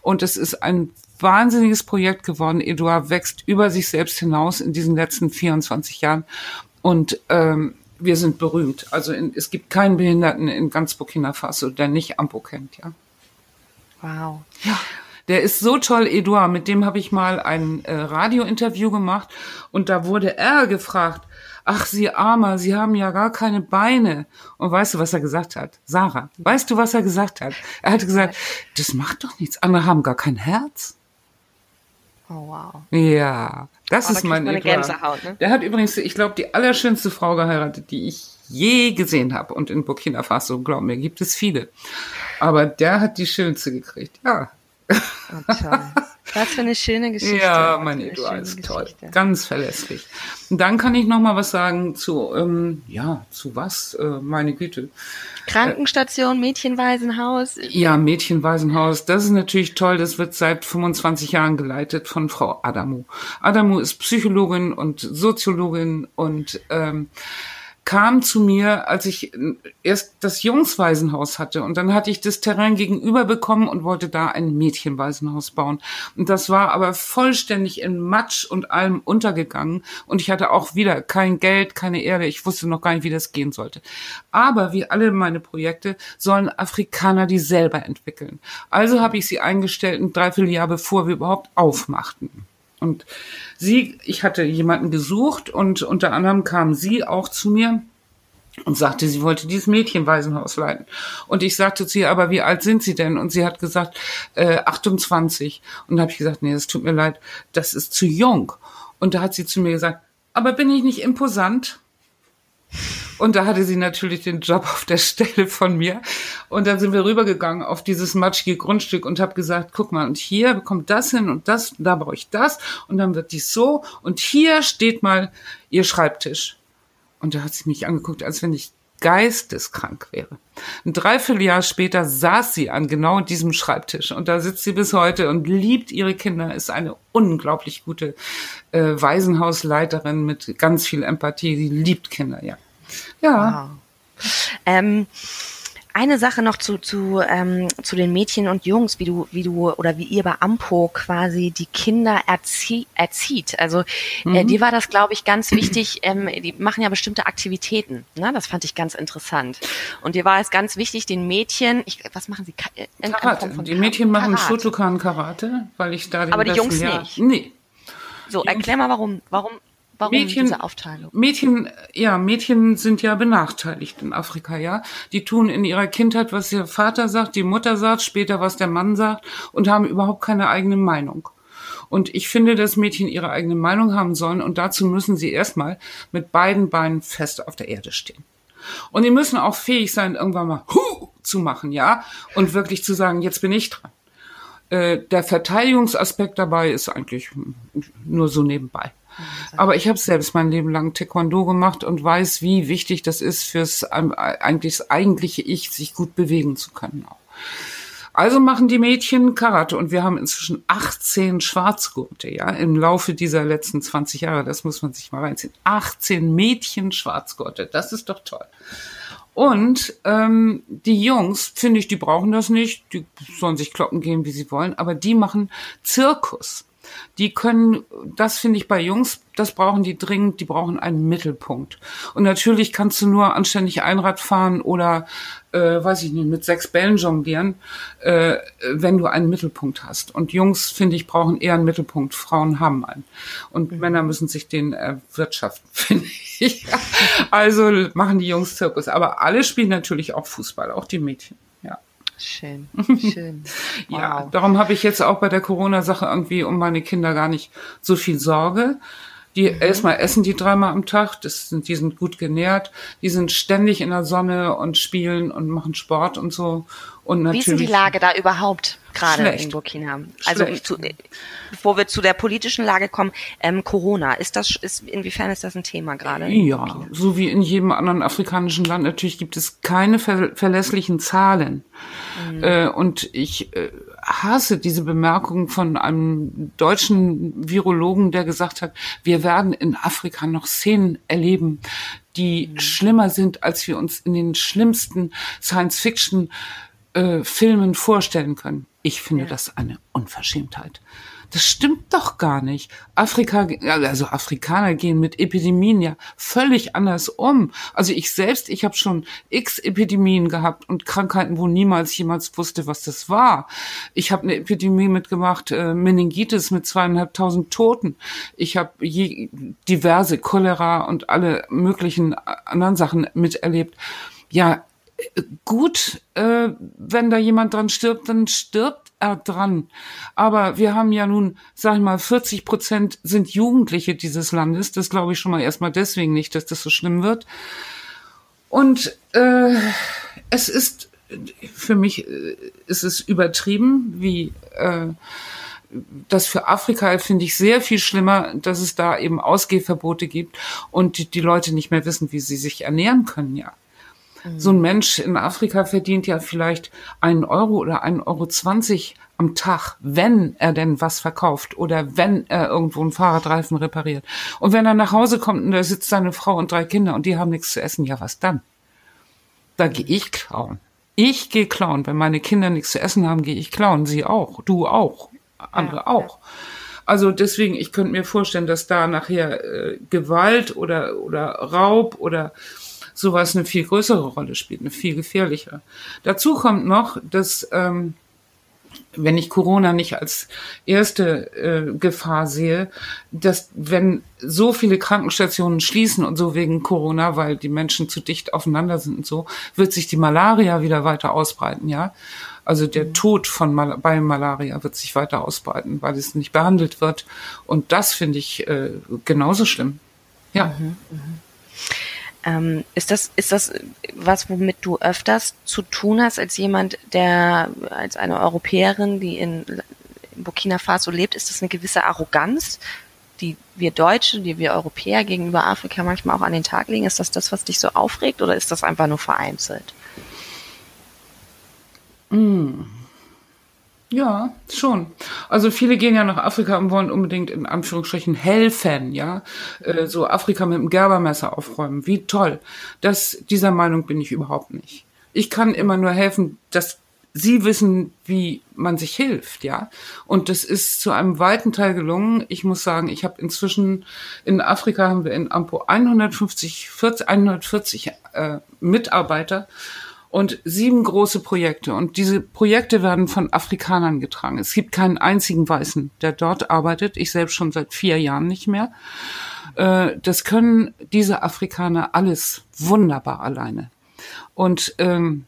Und es ist ein wahnsinniges Projekt geworden. Eduard wächst über sich selbst hinaus in diesen letzten 24 Jahren. Und ähm, wir sind berühmt. Also in, es gibt keinen Behinderten in ganz Burkina Faso, der nicht Ampo kennt, ja. Wow. Ja. Der ist so toll, Eduard. Mit dem habe ich mal ein äh, Radiointerview gemacht und da wurde er gefragt, ach, Sie Armer, Sie haben ja gar keine Beine. Und weißt du, was er gesagt hat? Sarah, weißt du, was er gesagt hat? Er hat gesagt, das macht doch nichts. Andere haben gar kein Herz. Oh, wow. Ja, das Oh, da ist kriegt mein man eine Eduard. Gänsehaut, ne? Der hat übrigens, ich glaube, die allerschönste Frau geheiratet, die ich je gesehen habe. Und in Burkina Faso, glaub mir, gibt es viele. Aber der hat die schönste gekriegt. Ja, Oh, toll. Was für eine schöne Geschichte. Ja, mein Eduard ist toll. Geschichte. Ganz verlässlich. Und dann kann ich noch mal was sagen zu, ähm, ja, zu was? Äh, meine Güte. Krankenstation, Mädchenwaisenhaus. Ja, Mädchenwaisenhaus, das ist natürlich toll. Das wird seit 25 Jahren geleitet von Frau Adamu. Adamu ist Psychologin und Soziologin und ähm, kam zu mir, als ich äh, erst das Jungswaisenhaus hatte und dann hatte ich das Terrain gegenüber bekommen und wollte da ein Mädchenwaisenhaus bauen. Und das war aber vollständig in Matsch und allem untergegangen und ich hatte auch wieder kein Geld, keine Erde. Ich wusste noch gar nicht, wie das gehen sollte. Aber wie alle meine Projekte sollen Afrikaner die selber entwickeln. Also habe ich sie eingestellt ein Dreivierteljahr bevor wir überhaupt aufmachten. Und sie, ich hatte jemanden gesucht und unter anderem kam sie auch zu mir und sagte, sie wollte dieses Mädchenwaisenhaus leiten. Und ich sagte zu ihr, aber wie alt sind Sie denn? Und sie hat gesagt, äh, 28. Und da habe ich gesagt, nee, das tut mir leid, das ist zu jung. Und da hat sie zu mir gesagt, aber bin ich nicht imposant? Und da hatte sie natürlich den Job auf der Stelle von mir. Und dann sind wir rübergegangen auf dieses matschige Grundstück und habe gesagt, guck mal, und hier kommt das hin und das, da brauche ich das und dann wird dies so und hier steht mal ihr Schreibtisch. Und da hat sie mich angeguckt, als wenn ich geisteskrank wäre. Ein Dreivierteljahr später saß sie an genau diesem Schreibtisch und da sitzt sie bis heute und liebt ihre Kinder, ist eine unglaublich gute äh, Waisenhausleiterin mit ganz viel Empathie. Sie liebt Kinder, ja. Ja. Wow. Ähm, eine Sache noch zu, zu, ähm, zu den Mädchen und Jungs, wie du, wie du oder wie ihr bei Ampo quasi die Kinder erzie erzieht. Also äh, mhm. äh, dir war das, glaube ich, ganz wichtig. Ähm, die machen ja bestimmte Aktivitäten. Ne? Das fand ich ganz interessant. Und dir war es ganz wichtig, den Mädchen, ich, was machen sie? Äh, Karate. Die Mädchen machen Karate. Shotokan Karate, weil ich da den Aber die Jungs Jahr nicht. Nee. So, erklär mal warum. Warum Warum Mädchen, diese Aufteilung? Mädchen, ja, Mädchen sind ja benachteiligt in Afrika, ja. Die tun in ihrer Kindheit, was ihr Vater sagt, die Mutter sagt, später was der Mann sagt und haben überhaupt keine eigene Meinung. Und ich finde, dass Mädchen ihre eigene Meinung haben sollen und dazu müssen sie erstmal mit beiden Beinen fest auf der Erde stehen. Und die müssen auch fähig sein, irgendwann mal Hu! zu machen, ja, und wirklich zu sagen, jetzt bin ich dran. Äh, der Verteidigungsaspekt dabei ist eigentlich nur so nebenbei. Aber ich habe selbst mein Leben lang Taekwondo gemacht und weiß, wie wichtig das ist fürs eigentlich das eigentliche Ich, sich gut bewegen zu können. Auch. Also machen die Mädchen Karate und wir haben inzwischen 18 Schwarzgurte, ja, im Laufe dieser letzten 20 Jahre. Das muss man sich mal reinziehen. 18 Mädchen Schwarzgurte, das ist doch toll. Und ähm, die Jungs, finde ich, die brauchen das nicht. Die sollen sich kloppen gehen, wie sie wollen. Aber die machen Zirkus die können, das finde ich bei Jungs, das brauchen die dringend, die brauchen einen Mittelpunkt. Und natürlich kannst du nur anständig Einrad fahren oder, äh, weiß ich nicht, mit sechs Bällen jonglieren, äh, wenn du einen Mittelpunkt hast. Und Jungs, finde ich, brauchen eher einen Mittelpunkt. Frauen haben einen. Und mhm. Männer müssen sich den erwirtschaften, finde ich. Also machen die Jungs Zirkus. Aber alle spielen natürlich auch Fußball, auch die Mädchen. Schön, schön. Wow. ja, darum habe ich jetzt auch bei der Corona-Sache irgendwie um meine Kinder gar nicht so viel Sorge. Die mhm. erstmal essen die dreimal am Tag, das sind, die sind gut genährt, die sind ständig in der Sonne und spielen und machen Sport und so. Und natürlich, Wie ist die Lage da überhaupt gerade in Burkina? Also zu, bevor wir zu der politischen Lage kommen, ähm, Corona, ist das, ist, inwiefern ist das ein Thema gerade? Ja, so wie in jedem anderen afrikanischen Land. Natürlich gibt es keine ver verlässlichen Zahlen. Mhm. Äh, und ich äh, hasse diese Bemerkung von einem deutschen Virologen, der gesagt hat, wir werden in Afrika noch Szenen erleben, die mhm. schlimmer sind, als wir uns in den schlimmsten Science-Fiction äh, Filmen vorstellen können. Ich finde ja. das eine Unverschämtheit. Das stimmt doch gar nicht. Afrika, also Afrikaner gehen mit Epidemien ja völlig anders um. Also ich selbst, ich habe schon x Epidemien gehabt und Krankheiten, wo niemals jemals wusste, was das war. Ich habe eine Epidemie mitgemacht, äh, Meningitis mit zweieinhalbtausend Toten. Ich habe diverse Cholera und alle möglichen anderen Sachen miterlebt. Ja, gut, äh, wenn da jemand dran stirbt, dann stirbt er dran. Aber wir haben ja nun, sag ich mal, 40 Prozent sind Jugendliche dieses Landes. Das glaube ich schon mal erstmal deswegen nicht, dass das so schlimm wird. Und äh, es ist für mich äh, ist es übertrieben, wie äh, das für Afrika finde ich sehr viel schlimmer, dass es da eben Ausgehverbote gibt und die, die Leute nicht mehr wissen, wie sie sich ernähren können, ja. So ein Mensch in Afrika verdient ja vielleicht einen Euro oder einen Euro zwanzig am Tag, wenn er denn was verkauft oder wenn er irgendwo einen Fahrradreifen repariert. Und wenn er nach Hause kommt und da sitzt seine Frau und drei Kinder und die haben nichts zu essen, ja was dann? Da gehe ich klauen. Ich gehe klauen. Wenn meine Kinder nichts zu essen haben, gehe ich klauen. Sie auch. Du auch. Andere ja, auch. Ja. Also deswegen, ich könnte mir vorstellen, dass da nachher äh, Gewalt oder, oder Raub oder sowas eine viel größere Rolle spielt, eine viel gefährlichere. Dazu kommt noch, dass ähm, wenn ich Corona nicht als erste äh, Gefahr sehe, dass wenn so viele Krankenstationen schließen und so wegen Corona, weil die Menschen zu dicht aufeinander sind und so, wird sich die Malaria wieder weiter ausbreiten, ja. Also der mhm. Tod von Mal bei Malaria wird sich weiter ausbreiten, weil es nicht behandelt wird. Und das finde ich äh, genauso schlimm. Ja. Mhm, mh. Ähm, ist das, ist das was, womit du öfters zu tun hast als jemand, der als eine Europäerin, die in Burkina Faso lebt, ist das eine gewisse Arroganz, die wir Deutsche, die wir Europäer gegenüber Afrika manchmal auch an den Tag legen? Ist das das, was dich so aufregt oder ist das einfach nur vereinzelt? Mm. Ja, schon. Also viele gehen ja nach Afrika und wollen unbedingt in Anführungsstrichen helfen, ja. Äh, so Afrika mit dem Gerbermesser aufräumen. Wie toll. Das, dieser Meinung bin ich überhaupt nicht. Ich kann immer nur helfen, dass sie wissen, wie man sich hilft, ja. Und das ist zu einem weiten Teil gelungen. Ich muss sagen, ich habe inzwischen in Afrika haben wir in Ampo 150, 40, 140 äh, Mitarbeiter und sieben große Projekte. Und diese Projekte werden von Afrikanern getragen. Es gibt keinen einzigen Weißen, der dort arbeitet. Ich selbst schon seit vier Jahren nicht mehr. Äh, das können diese Afrikaner alles wunderbar alleine. Und ähm,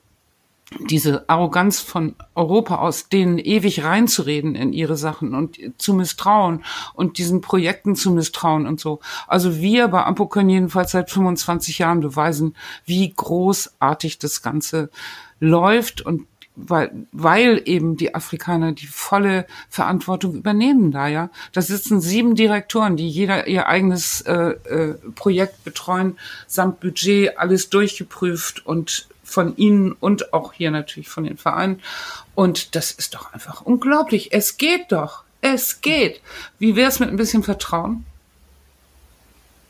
diese Arroganz von Europa aus, denen ewig reinzureden in ihre Sachen und zu misstrauen und diesen Projekten zu misstrauen und so. Also wir bei Ampo können jedenfalls seit 25 Jahren beweisen, wie großartig das Ganze läuft und weil, weil eben die Afrikaner die volle Verantwortung übernehmen da, ja. Da sitzen sieben Direktoren, die jeder ihr eigenes äh, äh, Projekt betreuen, samt Budget, alles durchgeprüft und von Ihnen und auch hier natürlich von den Vereinen. Und das ist doch einfach unglaublich. Es geht doch. Es geht. Wie wäre es mit ein bisschen Vertrauen?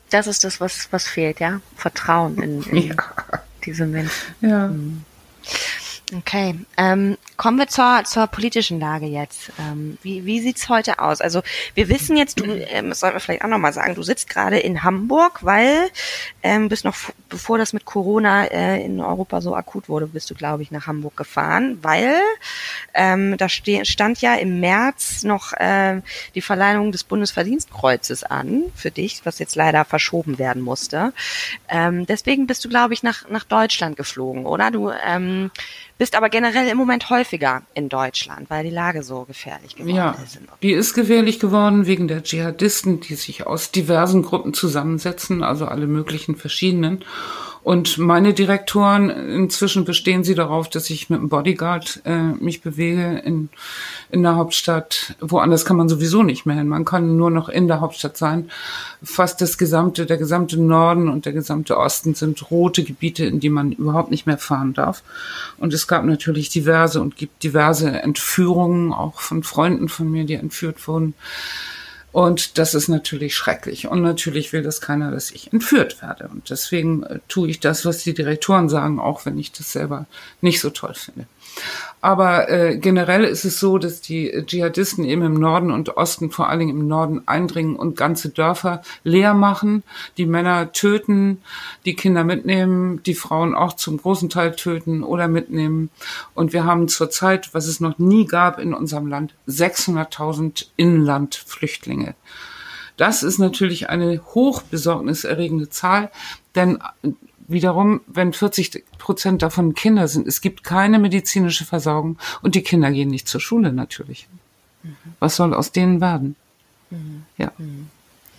Das ist das, was, was fehlt, ja? Vertrauen in, in ja. diese Menschen. Ja. Mhm. Okay, ähm, kommen wir zur, zur politischen Lage jetzt. Ähm, wie wie sieht's heute aus? Also wir wissen jetzt, du, ähm, das sollten wir vielleicht auch nochmal sagen, du sitzt gerade in Hamburg, weil ähm, bist noch, bevor das mit Corona äh, in Europa so akut wurde, bist du, glaube ich, nach Hamburg gefahren, weil ähm, da ste stand ja im März noch äh, die Verleihung des Bundesverdienstkreuzes an für dich, was jetzt leider verschoben werden musste. Ähm, deswegen bist du, glaube ich, nach, nach Deutschland geflogen, oder? Du ähm, bist aber generell im Moment häufiger in Deutschland, weil die Lage so gefährlich geworden ja, ist. Die ist gefährlich geworden wegen der Dschihadisten, die sich aus diversen Gruppen zusammensetzen, also alle möglichen verschiedenen. Und meine Direktoren, inzwischen bestehen sie darauf, dass ich mit dem Bodyguard äh, mich bewege in, in der Hauptstadt. Woanders kann man sowieso nicht mehr hin. Man kann nur noch in der Hauptstadt sein. Fast das gesamte, der gesamte Norden und der gesamte Osten sind rote Gebiete, in die man überhaupt nicht mehr fahren darf. Und es gab natürlich diverse und gibt diverse Entführungen, auch von Freunden von mir, die entführt wurden. Und das ist natürlich schrecklich. Und natürlich will das keiner, dass ich entführt werde. Und deswegen äh, tue ich das, was die Direktoren sagen, auch wenn ich das selber nicht so toll finde. Aber äh, generell ist es so, dass die Dschihadisten eben im Norden und Osten, vor allen Dingen im Norden, eindringen und ganze Dörfer leer machen, die Männer töten, die Kinder mitnehmen, die Frauen auch zum großen Teil töten oder mitnehmen. Und wir haben zurzeit, was es noch nie gab in unserem Land, 600.000 Inlandflüchtlinge. Das ist natürlich eine hochbesorgniserregende Zahl, denn wiederum, wenn 40 Prozent davon Kinder sind, es gibt keine medizinische Versorgung und die Kinder gehen nicht zur Schule natürlich. Mhm. Was soll aus denen werden? Mhm. Ja. Mhm.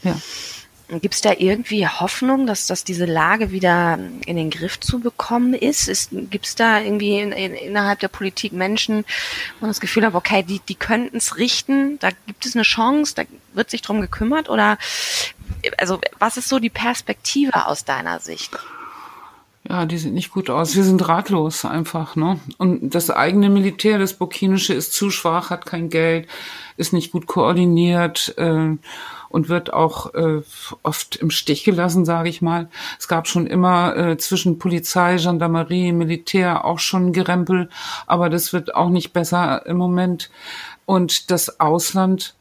Ja. Gibt es da irgendwie Hoffnung, dass, dass diese Lage wieder in den Griff zu bekommen ist? ist Gibt es da irgendwie in, in, innerhalb der Politik Menschen, wo man das Gefühl hat, okay, die, die könnten es richten, da gibt es eine Chance, da wird sich drum gekümmert? Oder also was ist so die Perspektive aus deiner Sicht? Ja, die sieht nicht gut aus. Wir sind ratlos einfach, ne? Und das eigene Militär, das burkinische, ist zu schwach, hat kein Geld, ist nicht gut koordiniert äh, und wird auch äh, oft im Stich gelassen, sage ich mal. Es gab schon immer äh, zwischen Polizei, Gendarmerie, Militär auch schon Gerempel, aber das wird auch nicht besser im Moment. Und das Ausland,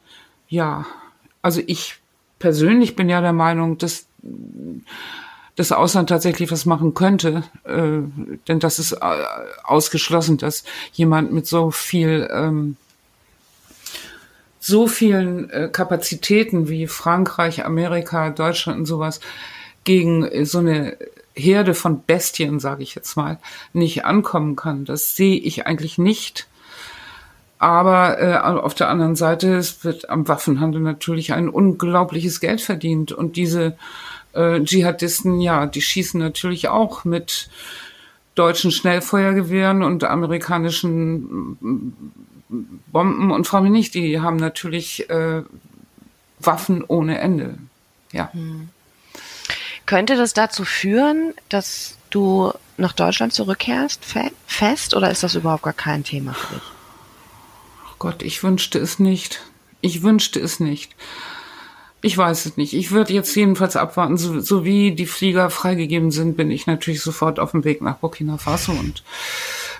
ja, also ich persönlich bin ja der Meinung, dass das Ausland tatsächlich was machen könnte. Äh, denn das ist äh, ausgeschlossen, dass jemand mit so viel, ähm, so vielen äh, Kapazitäten wie Frankreich, Amerika, Deutschland und sowas gegen so eine Herde von Bestien, sage ich jetzt mal, nicht ankommen kann. Das sehe ich eigentlich nicht. Aber äh, auf der anderen Seite es wird am Waffenhandel natürlich ein unglaubliches Geld verdient und diese äh, Dschihadisten, ja, die schießen natürlich auch mit deutschen Schnellfeuergewehren und amerikanischen Bomben und mich nicht, die haben natürlich äh, Waffen ohne Ende. Ja. Hm. Könnte das dazu führen, dass du nach Deutschland zurückkehrst, fest, oder ist das überhaupt gar kein Thema für dich? Oh Gott, ich wünschte es nicht. Ich wünschte es nicht. Ich weiß es nicht. Ich würde jetzt jedenfalls abwarten. So, so, wie die Flieger freigegeben sind, bin ich natürlich sofort auf dem Weg nach Burkina Faso und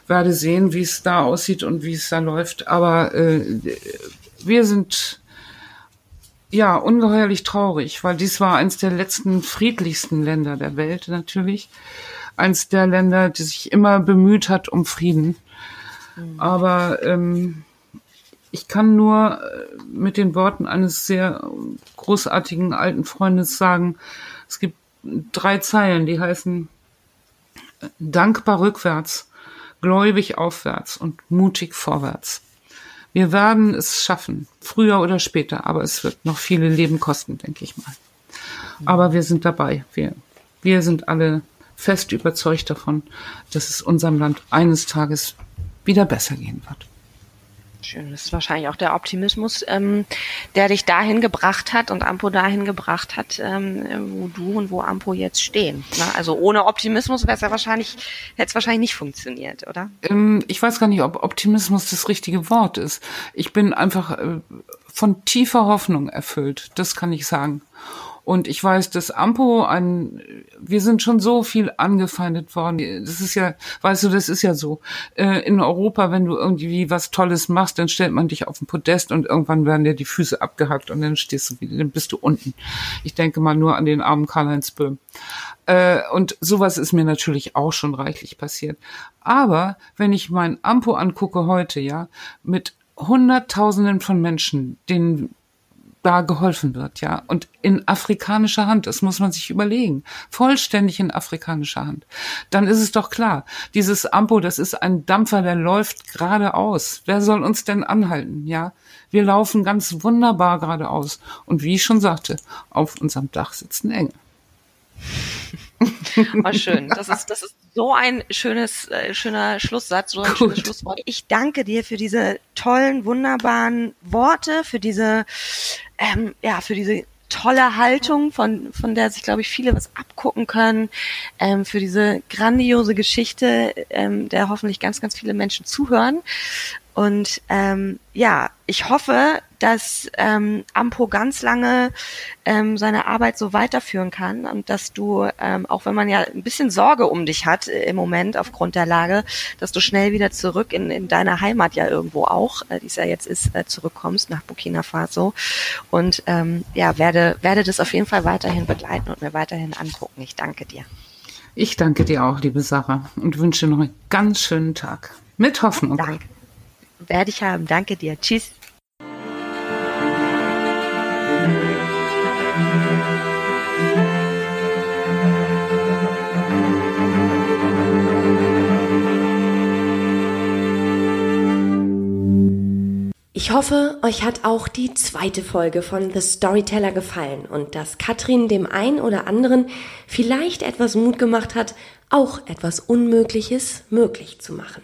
werde sehen, wie es da aussieht und wie es da läuft. Aber äh, wir sind ja ungeheuerlich traurig, weil dies war eines der letzten friedlichsten Länder der Welt natürlich. Eins der Länder, die sich immer bemüht hat um Frieden. Mhm. Aber ähm, ich kann nur äh, mit den Worten eines sehr großartigen alten Freundes sagen, es gibt drei Zeilen, die heißen dankbar rückwärts, gläubig aufwärts und mutig vorwärts. Wir werden es schaffen, früher oder später, aber es wird noch viele Leben kosten, denke ich mal. Aber wir sind dabei. Wir, wir sind alle fest überzeugt davon, dass es unserem Land eines Tages wieder besser gehen wird. Schön, das ist wahrscheinlich auch der Optimismus, ähm, der dich dahin gebracht hat und Ampo dahin gebracht hat, ähm, wo du und wo Ampo jetzt stehen. Ne? Also ohne Optimismus wäre es ja wahrscheinlich, hätte es wahrscheinlich nicht funktioniert, oder? Ähm, ich weiß gar nicht, ob Optimismus das richtige Wort ist. Ich bin einfach äh, von tiefer Hoffnung erfüllt, das kann ich sagen. Und ich weiß, dass Ampo ein, wir sind schon so viel angefeindet worden. Das ist ja, weißt du, das ist ja so. Äh, in Europa, wenn du irgendwie was Tolles machst, dann stellt man dich auf den Podest und irgendwann werden dir die Füße abgehackt und dann stehst du wieder, dann bist du unten. Ich denke mal nur an den armen Karl-Heinz Böhm. Äh, und sowas ist mir natürlich auch schon reichlich passiert. Aber wenn ich mein Ampo angucke heute, ja, mit Hunderttausenden von Menschen, denen da geholfen wird, ja. Und in afrikanischer Hand, das muss man sich überlegen. Vollständig in afrikanischer Hand. Dann ist es doch klar, dieses Ampo, das ist ein Dampfer, der läuft geradeaus. Wer soll uns denn anhalten, ja? Wir laufen ganz wunderbar geradeaus. Und wie ich schon sagte, auf unserem Dach sitzen Engel. Oh, schön. Das ist, das ist so ein schönes, äh, schöner Schlusssatz, so ein Gut. schönes Schlusswort. Ich danke dir für diese tollen, wunderbaren Worte, für diese, ähm, ja, für diese tolle Haltung, von, von der sich, glaube ich, viele was abgucken können, ähm, für diese grandiose Geschichte, ähm, der hoffentlich ganz, ganz viele Menschen zuhören. Und ähm, ja, ich hoffe, dass ähm, Ampo ganz lange ähm, seine Arbeit so weiterführen kann und dass du, ähm, auch wenn man ja ein bisschen Sorge um dich hat äh, im Moment aufgrund der Lage, dass du schnell wieder zurück in, in deiner Heimat ja irgendwo auch, äh, die es ja jetzt ist, äh, zurückkommst nach Burkina Faso. Und ähm, ja, werde, werde das auf jeden Fall weiterhin begleiten und mir weiterhin angucken. Ich danke dir. Ich danke dir auch, liebe Sarah, und wünsche noch einen ganz schönen Tag. Mit Hoffnung. Danke. Werde ich haben. Danke dir. Tschüss. Ich hoffe, euch hat auch die zweite Folge von The Storyteller gefallen und dass Katrin dem einen oder anderen vielleicht etwas Mut gemacht hat, auch etwas Unmögliches möglich zu machen.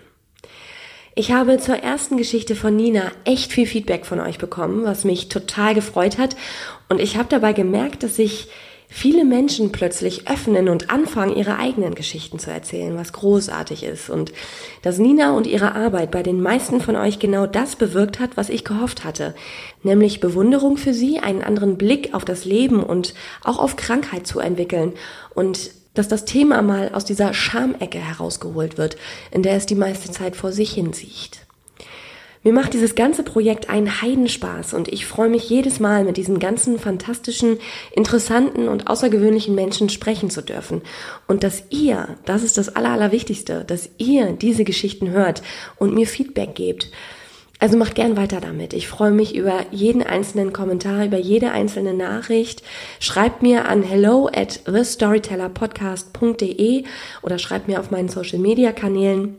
Ich habe zur ersten Geschichte von Nina echt viel Feedback von euch bekommen, was mich total gefreut hat. Und ich habe dabei gemerkt, dass sich viele Menschen plötzlich öffnen und anfangen, ihre eigenen Geschichten zu erzählen, was großartig ist. Und dass Nina und ihre Arbeit bei den meisten von euch genau das bewirkt hat, was ich gehofft hatte. Nämlich Bewunderung für sie, einen anderen Blick auf das Leben und auch auf Krankheit zu entwickeln und dass das Thema mal aus dieser Schamecke herausgeholt wird, in der es die meiste Zeit vor sich hin sieht. Mir macht dieses ganze Projekt einen Heidenspaß und ich freue mich jedes Mal mit diesen ganzen fantastischen, interessanten und außergewöhnlichen Menschen sprechen zu dürfen. Und dass ihr, das ist das Allerwichtigste, dass ihr diese Geschichten hört und mir Feedback gebt. Also macht gern weiter damit. Ich freue mich über jeden einzelnen Kommentar, über jede einzelne Nachricht. Schreibt mir an hello at thestorytellerpodcast.de oder schreibt mir auf meinen Social Media Kanälen.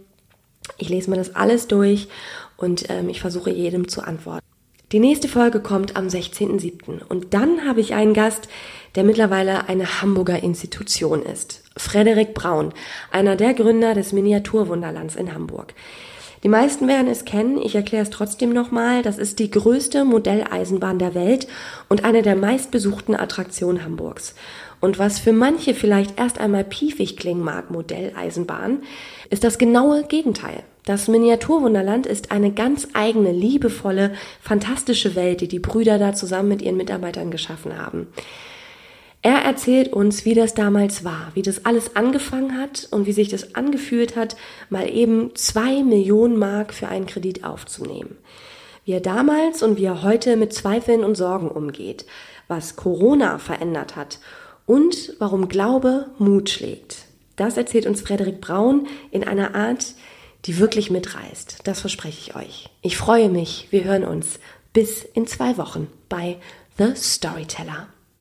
Ich lese mir das alles durch und ähm, ich versuche jedem zu antworten. Die nächste Folge kommt am 16.07. Und dann habe ich einen Gast, der mittlerweile eine Hamburger Institution ist. Frederik Braun, einer der Gründer des Miniaturwunderlands in Hamburg. Die meisten werden es kennen, ich erkläre es trotzdem nochmal. Das ist die größte Modelleisenbahn der Welt und eine der meistbesuchten Attraktionen Hamburgs. Und was für manche vielleicht erst einmal piefig klingen mag, Modelleisenbahn, ist das genaue Gegenteil. Das Miniaturwunderland ist eine ganz eigene, liebevolle, fantastische Welt, die die Brüder da zusammen mit ihren Mitarbeitern geschaffen haben. Er erzählt uns, wie das damals war, wie das alles angefangen hat und wie sich das angefühlt hat, mal eben zwei Millionen Mark für einen Kredit aufzunehmen. Wie er damals und wie er heute mit Zweifeln und Sorgen umgeht, was Corona verändert hat und warum Glaube Mut schlägt. Das erzählt uns Frederik Braun in einer Art, die wirklich mitreißt. Das verspreche ich euch. Ich freue mich. Wir hören uns bis in zwei Wochen bei The Storyteller.